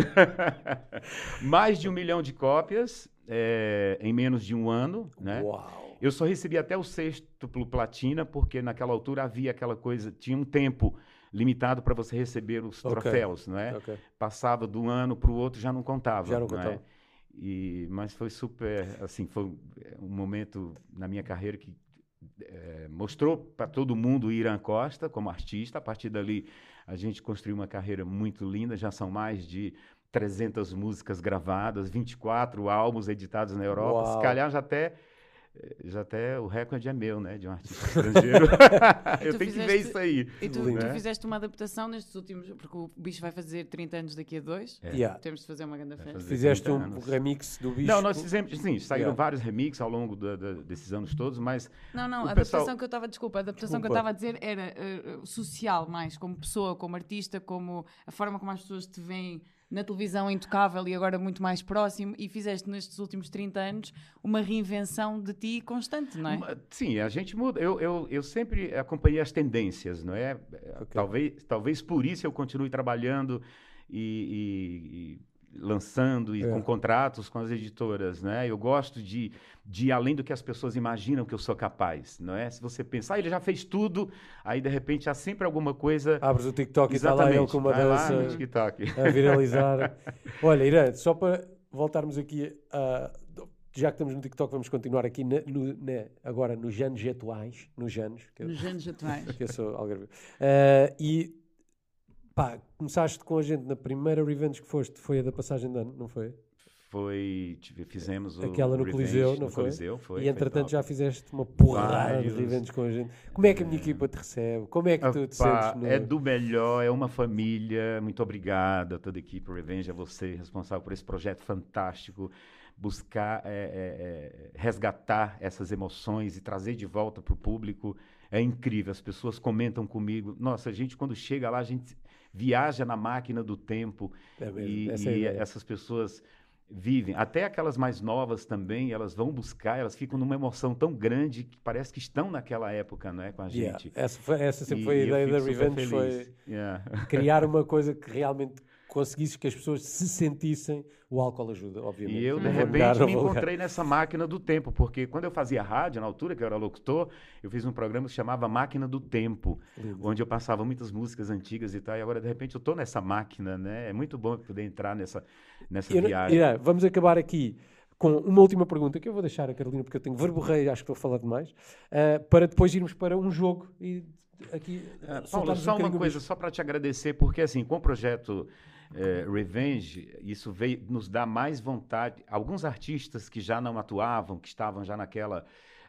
Mais de um milhão de cópias eh, em menos de um ano. Né? Uau. Eu só recebi até o sextuplo platina, porque naquela altura havia aquela coisa, tinha um tempo limitado para você receber os Ok. troféus, não é? Ok. Passava de um ano para o outro, já não contava. Já não é? contava. E, mas foi super, assim, foi um momento na minha carreira que eh, mostrou para todo mundo o Irã Costa como artista. A partir dali, a gente construiu uma carreira muito linda. Já são mais de 300 músicas gravadas, 24 álbuns editados na Europa. Uau. Se calhar já até, já até o recorde é meu, né? De um artista estrangeiro. Eu tenho que ver fizeste- isso aí. E tu, Lindo. tu né? fizeste uma adaptação nestes últimos... Porque o bicho vai fazer 30 anos daqui a dois. É. Yeah. Temos de fazer uma grande festa. Fizeste 30 um anos. remix do bicho. Não, nós fizemos, sim, saíram Yeah. vários remixes ao longo da- da- desses anos todos, mas Não, não, a pessoal- adaptação que eu estava, desculpa, a adaptação que eu Desculpa. estava a dizer era eh, social mais, como pessoa, como artista, como a forma como as pessoas te veem na televisão intocável e agora muito mais próximo e fizeste nestes últimos 30 anos uma reinvenção de ti constante, não é? Sim, a gente muda. Eu, eu, eu sempre acompanhei as tendências, não é? Talvez, talvez por isso eu continue trabalhando e, e- e lançando e É. com contratos com as editoras, né? Eu gosto de, de ir além do que as pessoas imaginam que eu sou capaz, não é? Se você pensar, ah, ele já fez tudo, aí de repente há sempre alguma coisa. Abres o TikTok e está lá ele com uma vai lá no dança TikTok. a viralizar. Olha, Irã, só para voltarmos aqui a. Já que estamos no TikTok, vamos continuar aqui na- no- na- agora nos anos atuais. Nos anos. Que Nos anos atuais. que eu sou. Eh, e pá, começaste com a gente na primeira Revenge que foste, foi a da passagem de ano, não foi? Foi, fizemos Aquela no Revenge Coliseu, não no foi? Coliseu, foi, e entretanto já fizeste uma porrada Vários. de eventos com a gente. Como é que a minha equipa te recebe? Como é que tu te Opa, sentes? No... É do melhor, é uma família. Muito obrigado a toda a equipe Revenge, a você, responsável por esse projeto fantástico. Buscar é, é, é, resgatar essas emoções e trazer de volta para o público é incrível. As pessoas comentam comigo. Nossa, a gente, quando chega lá, a gente viaja na máquina do tempo É mesmo, e, essa é e essas pessoas vivem. Até aquelas mais novas também, elas vão buscar, elas ficam numa emoção tão grande que parece que estão naquela época, não é, com a Yeah, gente. Essa, foi- essa sempre E foi a ideia da Revenge, foi. Yeah. criar uma coisa que realmente conseguisse que as pessoas se sentissem. O álcool ajuda, obviamente. E eu, de repente, me encontrei nessa máquina do tempo, porque quando eu fazia rádio, na altura que eu era locutor, eu fiz um programa que se chamava Máquina do Tempo, Lindo. onde eu passava muitas músicas antigas e tal, e agora, de repente, eu estou nessa máquina, né? É muito bom poder entrar nessa, nessa Eu viagem. Irã, vamos acabar aqui com uma última pergunta que eu vou deixar a Carolina, porque eu tenho verborreio, acho que estou a falar demais, ah, para depois irmos para um jogo e aqui Ah, Paulo, soltarmos um só uma coisa, bicho. só para te agradecer, porque assim, com o projeto eh, Revenge, isso veio nos dá mais vontade. Alguns artistas que já não atuavam, que estavam já naquela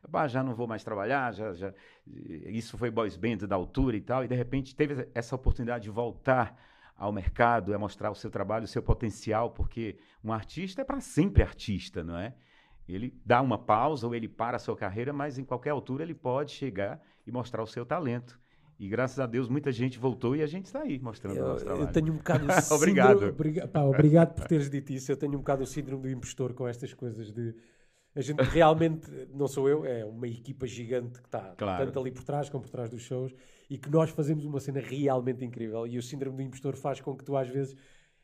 bah, já não vou mais trabalhar, já, já, isso foi boys band da altura e tal, e de repente teve essa oportunidade de voltar ao mercado, é mostrar o seu trabalho, o seu potencial, porque um artista é para sempre artista, não é? Ele dá uma pausa ou ele para a sua carreira, mas em qualquer altura ele pode chegar e mostrar o seu talento. E graças a Deus muita gente voltou e a gente está aí mostrando eu, o nosso trabalho. Eu tenho um bocado síndrome... obrigado. Obriga... Pá, obrigado por teres dito isso. Eu tenho um bocado o síndrome do impostor com estas coisas de a gente realmente, não sou eu, é uma equipa gigante que está Claro. tanto ali por trás como por trás dos shows e que nós fazemos uma cena realmente incrível. E o síndrome do impostor faz com que tu às vezes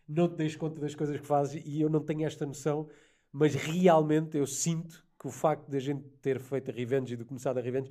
não te des conta das coisas que fazes e eu não tenho esta noção, mas realmente eu sinto que o facto de a gente ter feito a Revenge e de começar a Revenge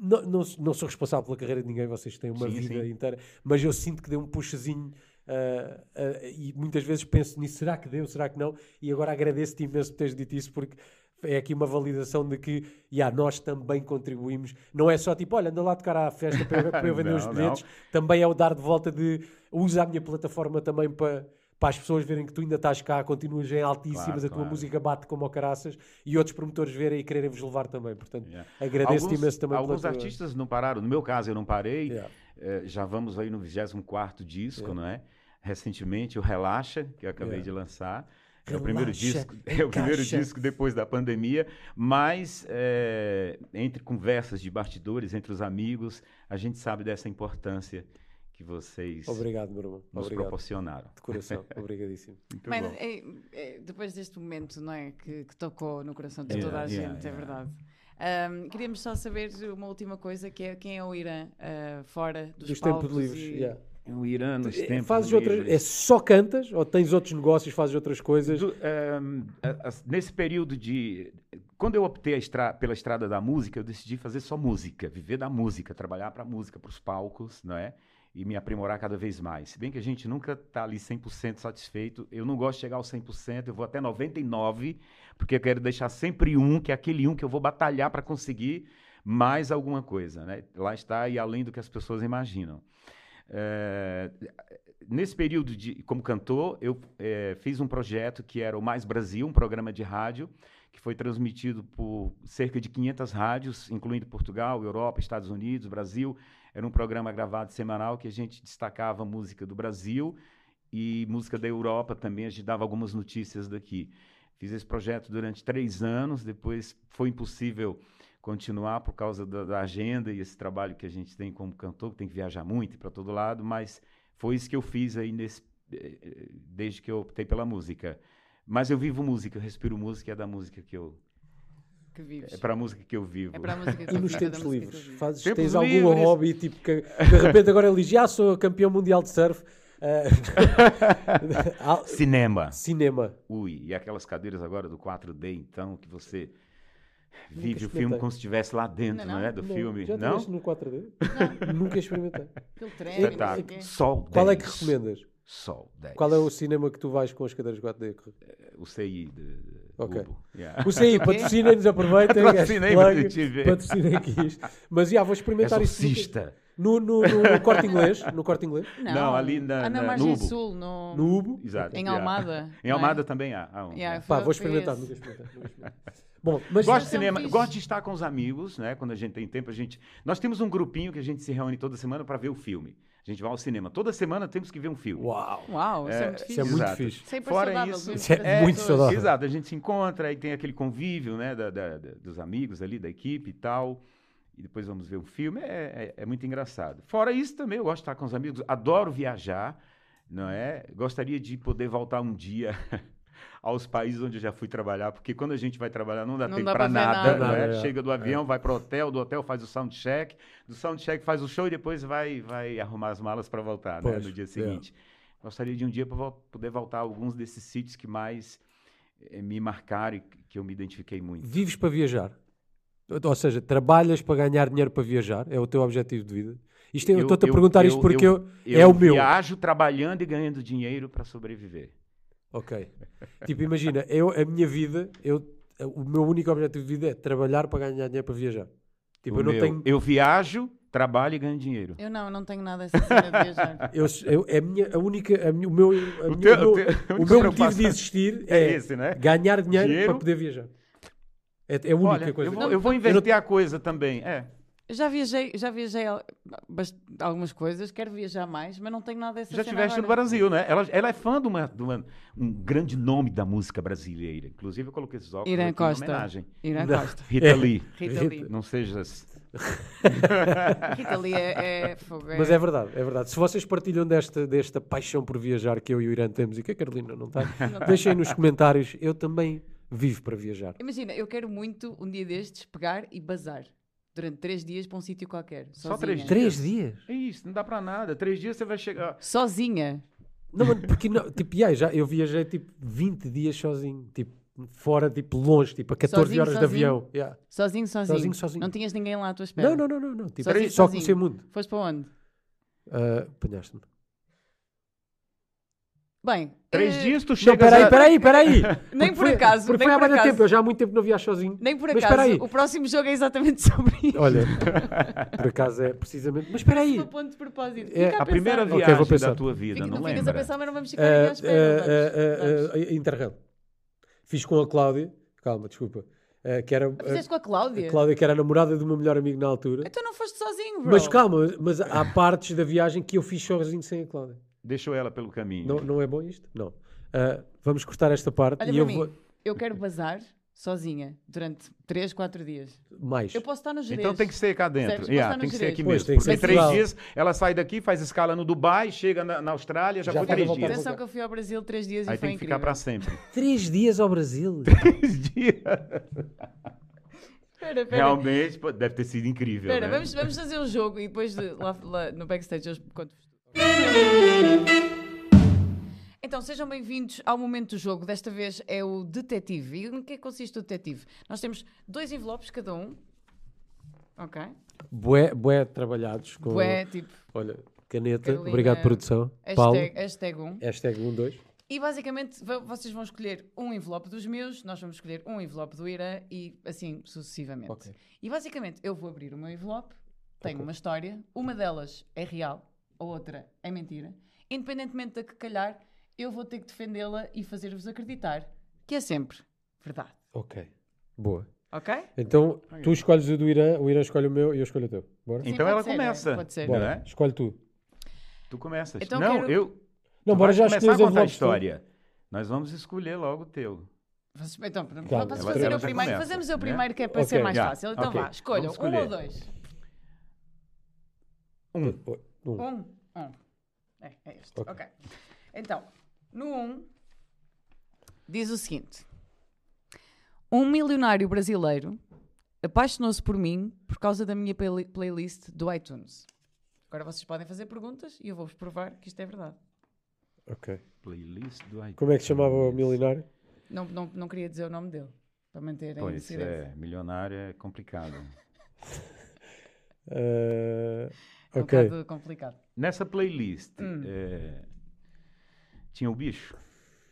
não, não, não sou responsável pela carreira de ninguém, vocês têm uma Sim, vida sim. inteira, mas eu sinto que deu um puxazinho ah, ah, e muitas vezes penso nisso, será que deu, será que não? E agora agradeço-te imenso por teres dito isso, porque é aqui uma validação de que yeah, nós também contribuímos. Não é só tipo, olha, anda lá tocar à festa para eu, para eu vender Não, os bilhetes. não. Também é o dar de volta de usa a minha plataforma também para, para as pessoas verem que tu ainda estás cá, continuas em altíssimas, Claro, a tua claro. música bate como ao caraças e outros promotores verem e quererem vos levar também. Portanto, Yeah. agradeço-te imenso também Alguns tua- artistas não pararam. No meu caso, eu não parei. Yeah. Eh, já vamos aí no 24 disco, Yeah. não é? Recentemente, o Relaxa, que eu acabei de lançar. É o primeiro disco, é o primeiro disco depois da pandemia, mas eh, entre conversas de bastidores, entre os amigos, a gente sabe dessa importância que vocês Obrigado, irmão. nos Obrigado. proporcionaram. De coração. Obrigadíssimo. Bom. é- é, depois deste momento, não é? Que, que tocou no coração de Yeah, toda a yeah, gente, é yeah. verdade. Ahm, queríamos só saber uma última coisa, que é quem é o Irã ah, fora dos, Dos palcos tempos livres. e- yeah. O Irã nos É, tempos Fazes outras, livres. é só cantas ou tens outros negócios, fazes outras coisas? Do- ehm, a- a- nesse período de. Quando eu optei a estra- pela estrada da música, eu decidi fazer só música, viver da música, trabalhar para a música, para os palcos, não é? E me aprimorar cada vez mais. Se bem que a gente nunca está ali 100% satisfeito, eu não gosto de chegar aos 100%, eu vou até 99%, porque eu quero deixar sempre um, que é aquele um que eu vou batalhar para conseguir mais alguma coisa, né? Lá está e além do que as pessoas imaginam. É, nesse período de como cantor, eu é, fiz um projeto que era o Mais Brasil, um programa de rádio que foi transmitido por cerca de 500 rádios, incluindo Portugal, Europa, Estados Unidos, Brasil. Era um programa gravado semanal que a gente destacava música do Brasil e música da Europa também. A gente dava algumas notícias daqui. Fiz esse projeto durante três anos, depois foi impossível continuar por causa da, da agenda e esse trabalho que a gente tem como cantor, que tem que viajar muito para todo lado, mas foi isso que eu fiz aí nesse, eh, eh, desde que eu optei pela música. Mas eu vivo música, eu respiro música, é da música que eu. Que vives. É para a música que eu vivo. É para a música que E nos é tempos livres? Fazes, Tempos tens algum livres. hobby tipo que de repente agora ele diz: Já sou campeão mundial de surf. Ah, Cinema. Cinema. Ui, e aquelas cadeiras agora do 4D, então, que você vive o filme como se estivesse lá dentro, Não, não, não. é? Do Não, filme. Já Não? no 4D? Nunca experimentei. Aquele trem, não sei o Espetáculo. quê. Sol 10. Qual é que recomendas? Sol 10. Qual é o cinema que tu vais com as cadeiras 4D? O CI de Ok. Yeah. O CI, patrocinem-nos, aproveitem. Tive. Patrocinem aqui isto. Mas já, vou experimentar isso. No, no, no, no corte inglês. No corte inglês. Não, Não, ali na- ah, na na- margem no Ubo. sul, no, No Ubo. Exato. em yeah. Almada. Em não é? Almada também há. há um, Yeah, Pá, vou experimentar. Nunca. Bom, mas Gosto de é cinema, fixe. gosto de estar com os amigos, né? Quando a gente tem tempo, a gente. Nós temos um grupinho que a gente se reúne toda semana para ver o filme. A gente vai ao cinema. Toda semana temos que ver um filme. Uau. Uau, isso é, É, muito fixe. Isso é muito Exato. é hiper Fora saudável, isso- Isso é as muito saudável. Exato, a gente se encontra e tem aquele convívio, né, da, da- da- dos amigos ali, da equipe e tal. E depois vamos ver um filme. É, é- é muito engraçado. Fora isso também, eu gosto de estar com os amigos. Adoro viajar, não é? Gostaria de poder voltar um dia aos países onde eu já fui trabalhar, porque quando a gente vai trabalhar não dá Não tempo para nada, nada. não é? É. Chega do avião, vai pro hotel, do hotel faz o soundcheck, do soundcheck faz o show e depois vai, vai arrumar as malas para voltar, né, no dia é. seguinte. Gostaria de um dia poder voltar a alguns desses sítios que mais eh, me marcaram e que eu me identifiquei muito. Vives para viajar. Ou seja, trabalhas para ganhar dinheiro para viajar. É o teu objetivo de vida. Isto é- eu Eu- estou-te a eu- perguntar isto eu- porque eu, Eu é o meu. viajo trabalhando e ganhando dinheiro para sobreviver. Ok. Tipo, imagina, eu, a minha vida, eu, o meu único objetivo de vida é trabalhar para ganhar dinheiro para viajar. Tipo, O eu não meu, tenho. eu viajo, trabalho e ganho dinheiro. Eu não, eu não tenho nada essa cena de viajar. Eu, eu, é a minha, a única, a minha- o meu, a minha- teu- o meu, o teu- a o única meu motivo de existir É é, esse, né? ganhar dinheiro, Dinheiro. para poder viajar. É, é a única Olha, coisa. eu vou, eu vou inverter a coisa também. É. Já viajei, já viajei algumas coisas, quero viajar mais, mas não tenho nada dessa Já estiveste no. Brasil, né? Ela, ela é fã de, uma, de uma- um grande nome da música brasileira. Inclusive, eu coloquei esses óculos Irã aqui em Costa. homenagem. Irã. Costa. Rita É. Lee. Rita Lee. Não sejas... Rita Lee é, é, fogo, Mas é verdade, é verdade. Se vocês partilham desta, desta paixão por viajar que eu e o Irã temos e que a Carolina não tem, deixem nos comentários. Eu também vivo para viajar. Imagina, eu quero muito um dia destes pegar e bazar durante três dias para um sítio qualquer. Só sozinha. três Três dias? É isso, não dá pra nada. Três dias você vai chegar... Sozinha. Não, mano, porque não, tipo, yeah, já, eu viajei tipo 20 dias sozinho, tipo, fora, tipo, longe, tipo, a 14 Sozinho, horas de sozinho? avião. Yeah. Sozinho, sozinho. Sozinho, sozinho. Não tinhas ninguém lá à tua espera. Não, não, não, não, não. Tipo, Sozinho, só conhecer mundo. Foste para onde? Ah, Apanhaste-me. Bem. Três eh, dias tu Não, chegas peraí, a... peraí, peraí. Nem por acaso, Porque nem foi há muito tempo, eu já há muito tempo não viajo sozinho. Nem por Mas acaso. aí. O próximo jogo é exatamente sobre isso. Olha, por acaso é precisamente. Mas espera aí. Ponto de propósito. É, Fica A primeira viagem vou pensar. da tua vida, Fica- não não ficas a pensar, mas não vamos ficar Ah, aqui à espera. ah, ah, vamos. ah, Interrail. Fiz com a Cláudia. Calma, desculpa. Ah, que era, Fizeste com a Cláudia? a Cláudia, que era a namorada do meu melhor amigo na altura. Então não foste sozinho, bro. Mas calma, mas há partes da viagem que eu fiz sozinho sem a Cláudia. Deixou ela pelo caminho. Não, não é bom isto? Não. Ah, vamos cortar esta parte Olha e para eu mim. vou. Eu quero bazar sozinha durante 3, 4 dias. Mais. Eu posso estar no Jerez. Então tem que ser cá dentro. Yeah, tem que ser aqui Pois, mesmo. tem que Porque ser três Portugal. dias ela sai daqui, faz escala no Dubai, chega na, na Austrália, já, Já foi pode três voltar dias. Atenção que eu fui ao Brasil 3 dias Aí e foi tem que incrível. ficar para sempre. Três dias ao Brasil. Três dias. Espera, espera. Realmente deve ter sido incrível. Espera, né? vamos, vamos fazer um jogo e depois de- lá, lá no backstage eu conto Então, sejam bem-vindos ao momento do jogo. Desta vez é o detetive. E no que é que consiste o detetive? Nós temos dois envelopes cada um. Ok? Bué, bué trabalhados com. Bué, tipo, Olha, caneta. Carolina, Obrigado, produção. Paulo. hashtag, hashtag um. Hashtag 1, 2. E basicamente vo- vocês vão escolher um envelope dos meus, nós vamos escolher um envelope do Irã e assim sucessivamente. Ok. E basicamente eu vou abrir o meu envelope, tenho Ok. uma história, uma delas é real, a outra é mentira. Independentemente da que calhar, eu vou ter que defendê-la e fazer-vos acreditar que é sempre verdade. Ok. Boa. Ok? Então, tu escolhes o do Irã, o Irã escolhe o meu e eu escolho o teu. Bora? Sim, Então pode ela ser, começa. Pode ser. Bora. né? Escolhe tu. Tu começas. Então não, quero- eu. Não, tu bora já começar escolher a os contar a envelopes. tu. história. Nós vamos escolher logo o teu. Vocês- Então, vamos Calma, fazer ela- o já primeiro. começa, Fazemos o né? primeiro que é para Ok. ser mais Já, fácil. Então ok. vá, escolham Vamos um ou dois. Um. Um. Um. Um. É, é este. Ok. ok. Então, no 1, um, diz o seguinte: Um milionário brasileiro apaixonou-se por mim por causa da minha playli- playlist do iTunes. Agora vocês podem fazer perguntas e eu vou-vos provar que isto é verdade. Ok. Playlist do iTunes. Como é que se chamava o milionário? Não, não, não queria dizer o nome dele, para manter em Pois segredo. é, milionário é complicado. É um bocado complicado. Nessa playlist, Hum. é, tinha o bicho?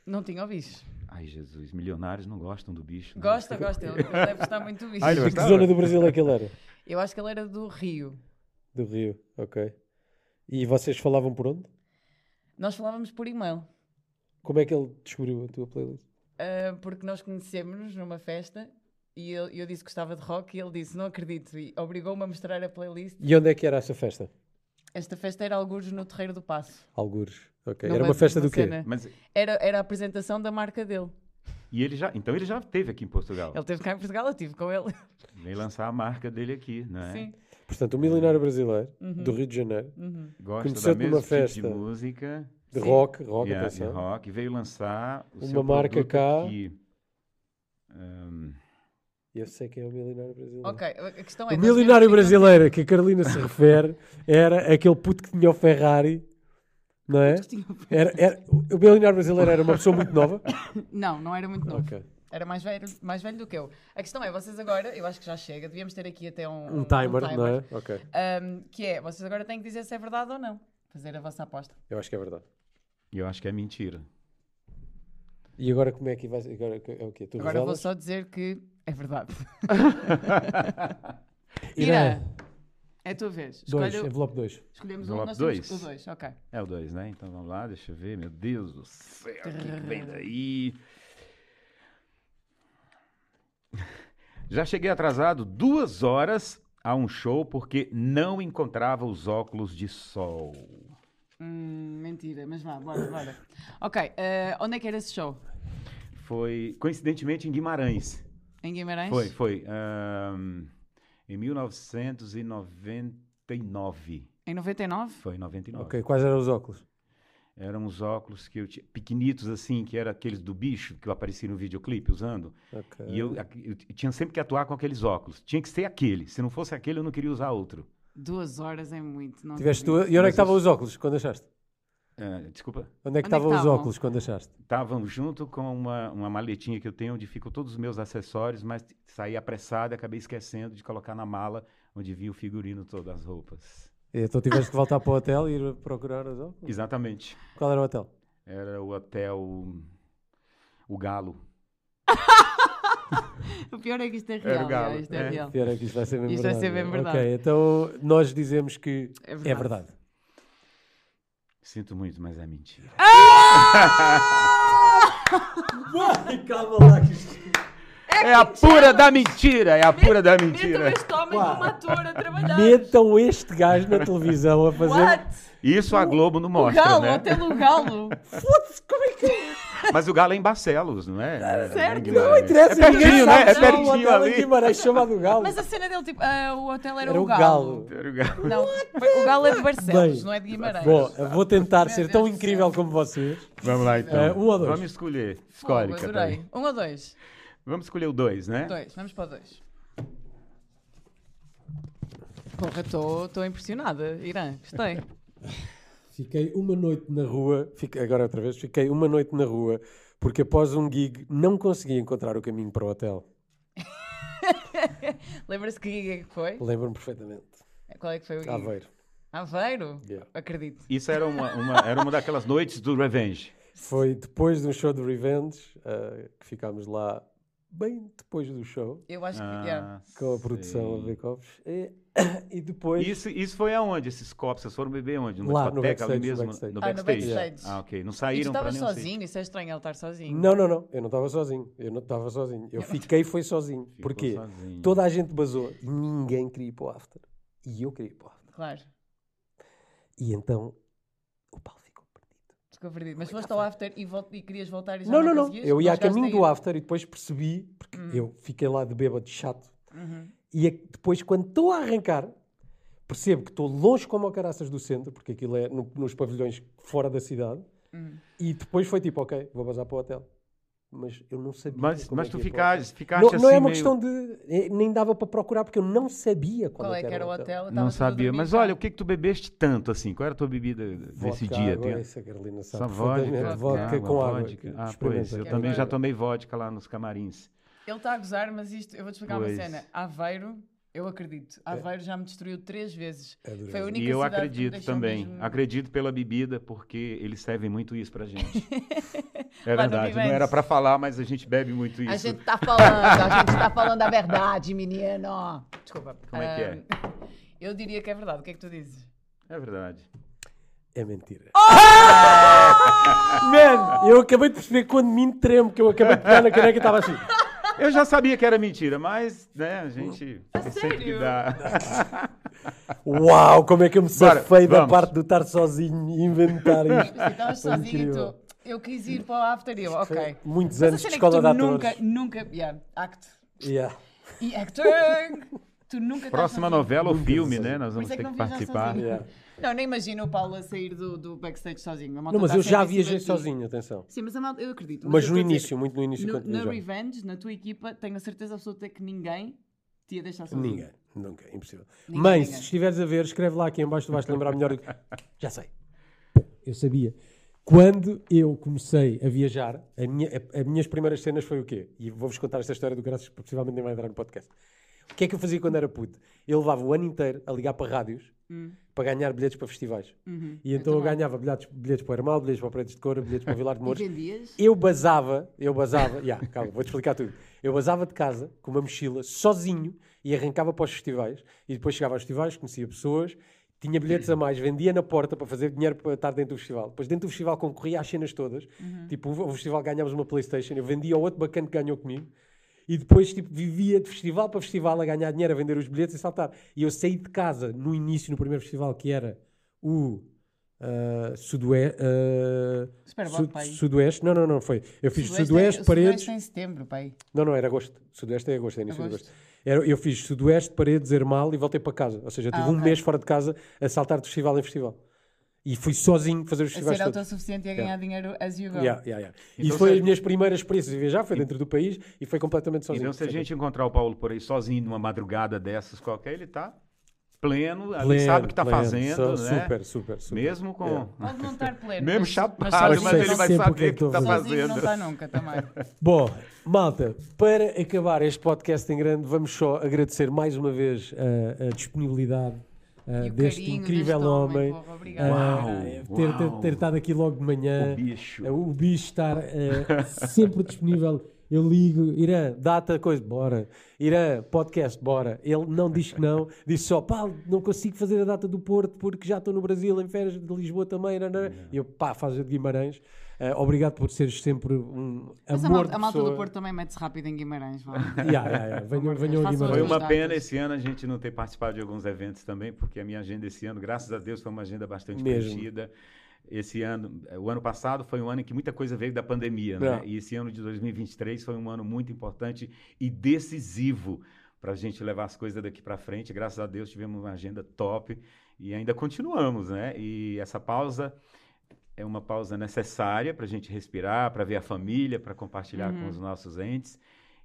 Não tinha o bicho. Ai, Jesus, milionários não gostam do bicho. não. Gosta, gosta. Ele, ele deve gostar muito do bicho. De que gostava? zona do Brasil é que ele era? Eu acho que ele era do Rio. Do Rio. Ok. E vocês falavam por onde? Nós falávamos por e-mail. Como é que ele descobriu a tua playlist? Uh, porque nós conhecemos-nos numa festa e eu, eu disse que gostava de rock e ele disse não acredito e obrigou-me a mostrar a playlist. E onde é que era essa festa? Esta festa era algures no Terreiro do Passo. Algures. Ok. Era uma festa do quê? Mas, Era, era a apresentação da marca dele. e ele já, então ele já teve aqui em Portugal. Ele teve cá em Portugal, eu estive com ele. Veio lançar a marca dele aqui, não é? Sim. Portanto, um milionário brasileiro Uhum. do Rio de Janeiro, Uhum. Gosta Conheceu-te da mesma numa tipo festa. de música. de Sim. rock, rock, yeah, atenção. e rock, veio lançar o Uma seu marca cá. aqui. E Eu sei quem é o milionário brasileiro. Ok, a questão é. O milionário brasileiro que a Carolina se refere era aquele puto que tinha o Ferrari, não é? Era, era- o milionário brasileiro era uma pessoa muito nova. Não, não era muito novo. Ok. Era mais velho, mais velho do que eu. A questão é, vocês agora, eu acho que já chega, devíamos ter aqui até um, Um timer, não é? Ok. Um, que é, vocês agora têm que dizer se é verdade ou não. Fazer a vossa aposta. Eu acho que é verdade. Eu acho que é mentira. E agora como é que vai Agora é o quê? Tu Agora vou só dizer que é verdade. Irã. É a tua vez. Dois, envelope 2. escolhemos um, Envelope nós temos dois? o dois. Ok. É o 2, né? Então vamos lá, deixa eu ver. Meu Deus do céu, o que, que vem daí? Já cheguei atrasado duas horas a um show porque não encontrava os óculos de sol. Hum, mentira, mas vá, bora, bora. Ok, eh, onde é que era esse show? Foi, coincidentemente, em Guimarães. Em Guimarães? Foi, foi. ahn, em 1999. Em 99? Foi em 99. Ok, quais eram os óculos? Eram uns óculos que eu tinha, pequenitos assim, que eram aqueles do bicho que eu apareci no videoclipe usando. Ok. E eu, eu tinha sempre que atuar com aqueles óculos. Tinha que ser aquele. Se não fosse aquele, eu não queria usar outro. Duas horas é muito. Não Tiveste acredito. E onde é que estavam os- os óculos quando achaste? Ah, desculpa. Onde é que Onde é que estavam os óculos quando achaste? Estavam junto com uma, uma maletinha que eu tenho, onde ficam todos os meus acessórios, mas saí apressado e acabei esquecendo de colocar na mala, onde vinha o figurino todas as roupas. E Então tiveste que voltar para o hotel e ir procurar os óculos? Exatamente. Qual era o hotel? Era o hotel O Galo. O pior é que isto é o real. galo, já, isto é, é. real. Pior é que isto vai ser mesmo Isto vai verdade. ser bem é? verdade. Ok, então nós dizemos que É é verdade. verdade. Sinto muito, mas é mentira. Vai, calma lá que isto... É a pura da mentira! É a pura da Metam mentira! este homem como ator a trabalhar. Metam este gajo na televisão a fazer... What? Isso a Globo não O mostra, galo, né? até no galo. Foda-se, como é que... Mas o Galo é em Barcelos, não é? É certo. Não interessa, É pertinho, né? É um pertinho hotel em ali. Guimarães chamado Galo. Mas a cena dele, tipo, ah, o hotel era, Era o o galo. Galo. Era o Galo. Não, foi- o galo é de Barcelos, Bem, não é de Guimarães. Bom, eu vou tentar ser tão do incrível como vocês. Vamos lá, então. É, um ou dois? Vamos escolher. Escolhe, adorei. Catarina. Um ou dois? Vamos escolher o dois, né? Dois, vamos para o dois. Porra, estou impressionada. Irã, gostei. Fiquei uma noite na rua, fiquei, agora outra vez, fiquei uma noite na rua porque após um gig não consegui encontrar o caminho para o hotel. Lembra-se que gig é que foi? Lembro-me perfeitamente. Qual é que foi o gig? Aveiro. Aveiro? Yeah. Acredito. Isso era uma, uma- era uma daquelas noites do Revenge. Foi depois de um show de Revenge ah, que ficámos lá bem depois do show Eu acho que. Ah, yeah. com a produção a sei. e, depois Isso, isso foi aonde, esses copos? Vocês foram beber onde? Numa Lá, no discoteca ali backstage, no mesmo? backstage. No Ah, no backstage? backstage. Ah, ok. Não saíram para nenhum sítio. sozinho? Isso é estranho, ele estar sozinho. Não, não, não, eu não estava sozinho. Eu não estava sozinho. Eu fiquei foi sozinho. Ficou Porquê? sozinho. Toda a gente basou e ninguém queria ir para o after. E eu queria ir para o after. Claro. E então o Paulo ficou perdido. Ficou perdido. Mas foste ao after e, vol- e querias voltar e já Não, não, não, não. Eu ia a caminho do after e depois percebi, porque eu fiquei lá de bêbado chato. Uhum. E a- depois, quando estou a arrancar, percebo que estou longe como a caraças do centro, porque aquilo é no- nos pavilhões fora da cidade. Uhum. E depois foi tipo, ok, vou bazar para o hotel. Mas eu não sabia. Mas, como mas é tu ficaste, hotel. ficaste Não, assim não é uma meio- questão de. eh, Nem dava para procurar, porque eu não sabia qual, Qual é que era o hotel? Eu Não sabia. Mas olha, o que que tu bebeste tanto assim? Qual era a tua bebida desse Vodka, dia? água, Tem- Isso a Carolina sabe. Só vodka? perfeitamente. Vodka com água. vodka. Ah, pois. Eu também é já tomei vodka lá nos camarins. Ele está a gozar, mas isto, eu vou-te explicar Pois. uma cena. Aveiro, eu acredito. Aveiro já me destruiu três vezes. Adorei. Foi a única E eu acredito também. mesmo- Acredito pela bebida, porque eles servem muito isso pra gente. É verdade. Não era pra falar, mas a gente bebe muito isso. A gente tá falando, a gente tá falando a verdade, menino. Desculpa. Como é que é? Eu diria que é verdade. O que é que tu dizes? É verdade. É mentira. Oh! Man, eu acabei de perceber quando me tremo, que eu acabei de pegar na caneca e estava assim. Eu já sabia que era mentira, mas, né, a gente tem sempre que sério? dar. Uau, como é que eu me safei da parte de estar sozinho e inventar isto. Estavas sozinho e tu. Eu quis ir para o after eu, ok. Muitos anos de é escola de atores. nunca, nunca. Yeah, act. Yeah. E acting! Tu nunca Próxima novela ou filme, né? Nós vamos é ter que participar. Não, nem imagino o Paulo a sair do, do backstage sozinho. Não, mas eu já viajei sozinho, atenção. Sim, mas malta, eu acredito. Mas eu no a dizer, início, muito no início, no- na viajava. Revenge, na tua equipa, tenho a certeza absoluta que ninguém te ia deixar sozinho. Ninguém, nunca, impossível. Ninguém, Mãe, ninguém. se estiveres a ver, escreve lá aqui em baixo, tu vais-te lembrar melhor. Já sei. Eu sabia. Quando eu comecei a viajar, a minha, as minhas primeiras cenas foi o quê? E vou-vos contar esta história do graças, porque possivelmente nem vai entrar no podcast. O que é que eu fazia quando era puto? Eu levava o ano inteiro a ligar para rádios para ganhar bilhetes para festivais. Uhum. E então eu, também. ganhava bilhetes, bilhetes para o Hermal, bilhetes para o Pretos de Cora, bilhetes para o Vilar de Mouros. Eu basava, eu basava, yeah, calma, vou-te explicar tudo. Eu basava de casa com uma mochila, sozinho, e arrancava para os festivais. E depois chegava aos festivais, conhecia pessoas, tinha bilhetes a mais, vendia na porta para fazer dinheiro para estar dentro do festival. Depois dentro do festival concorria às cenas todas. Tipo, o o festival ganhámos uma Playstation, eu vendia ao outro bacana que ganhou comigo. E depois, tipo, vivia de festival para festival a ganhar dinheiro, a vender os bilhetes e saltar. E eu saí de casa no início, no primeiro festival, que era o ah, Sudoeste. ah, Superboc, Sud-. Sudoeste. Não, não, não, foi. Eu fiz Sudoeste Sudoeste, é- Paredes. Sudoeste é em setembro, pai. Não, não, era agosto. Sudoeste é agosto, é início de Agosto. agosto. Era, eu fiz Sudoeste, Paredes, Ermal e voltei para casa. Ou seja, eu tive Ah, um ok. mês fora de casa a saltar de festival em festival. E fui sozinho fazer os A festivais ser todos. autossuficiente e a ganhar dinheiro as you go. Yeah, yeah, yeah. E foi se- as minhas primeiras experiências de viajar, foi dentro do país e foi completamente sozinho. Então, se a gente encontrar o Paulo por aí sozinho numa madrugada dessas qualquer, ele tá pleno, ali Pleno, sabe o que tá pleno, fazendo, so- né? Super, super, super. Mesmo com... Yeah. Pode não estar pleno. Mesmo mas- chapado, sozinho mas ele vai sempre o que saber é o que a está fazer. Sozinho não fazendo. está nunca também. Bom, malta, para acabar este podcast em grande, vamos só agradecer mais uma vez a, a disponibilidade o deste carinho incrível deste homem. porra, obrigada. ah, Uau, ter, ter, uau. ter estado aqui logo de manhã. O bicho. Ah, O bicho estar ah, sempre disponível. Eu ligo, Irã, data, coisa, bora. Irã, podcast, bora. Ele não diz que não, disse só, pá, não consigo fazer a data do Porto porque já estou no Brasil, em férias de Lisboa também. Não, não. E eu, pá, faz a de Guimarães. Ah, obrigado por seres sempre um Mas a amor malta, de a malta do. Porto também mete-se rápido em Guimarães. Yeah, yeah, yeah. Venham, a Foi uma pena esse ano a gente não ter participado de alguns eventos também, porque a minha agenda esse ano, graças a Deus, foi uma agenda bastante Mesmo. preenchida. Esse ano, eh, o ano passado foi um ano em que muita coisa veio da pandemia, né? É. E esse ano de 2023 foi um ano muito importante e decisivo para a gente levar as coisas daqui para frente. Graças a Deus tivemos uma agenda top e ainda continuamos, né? E essa pausa é uma pausa necessária para a gente respirar, para ver a família, para compartilhar Uhum. com os nossos entes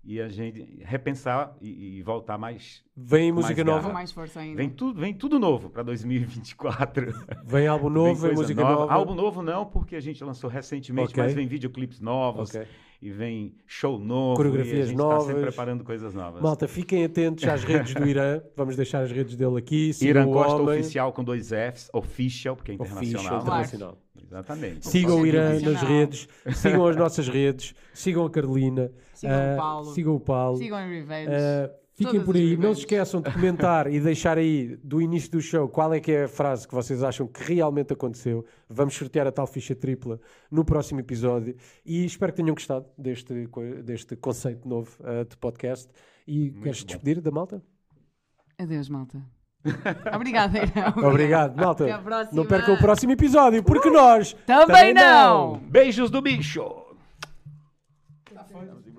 e a gente repensar e, e voltar mais. Vem música nova, mais força ainda. Vem tudo, vem tudo novo para 2024. vem álbum Vem novo, vem, coisa música nova. Álbum novo não, porque a gente lançou recentemente, Ok. mas vem videoclipes novos Ok. e vem show novo. Coreografias e a gente tá novas. sempre preparando coisas novas. Malta, fiquem atentos às redes do Irã. Vamos deixar as redes dele aqui. Irã Costa homem. Oficial com dois Fs, official, porque é Official internacional. Claro. Exatamente. Sigam o Irã nas redes, sigam as nossas redes, sigam a Carolina, Sigam o ah, Paulo. sigam o Paulo. Sigam Revenge. Ah, fiquem Todas por aí, não se esqueçam de comentar e deixar aí do início do show qual é que é a frase que vocês acham que realmente aconteceu. Vamos sortear a tal ficha tripla no próximo episódio e espero que tenham gostado deste, deste conceito novo ah, de podcast. E queres bom. despedir da malta? Adeus, malta. Obrigada, Irã. Obrigado, malta. Próxima. Não percam o próximo episódio, porque nós Também não. Beijos do bicho! Embora.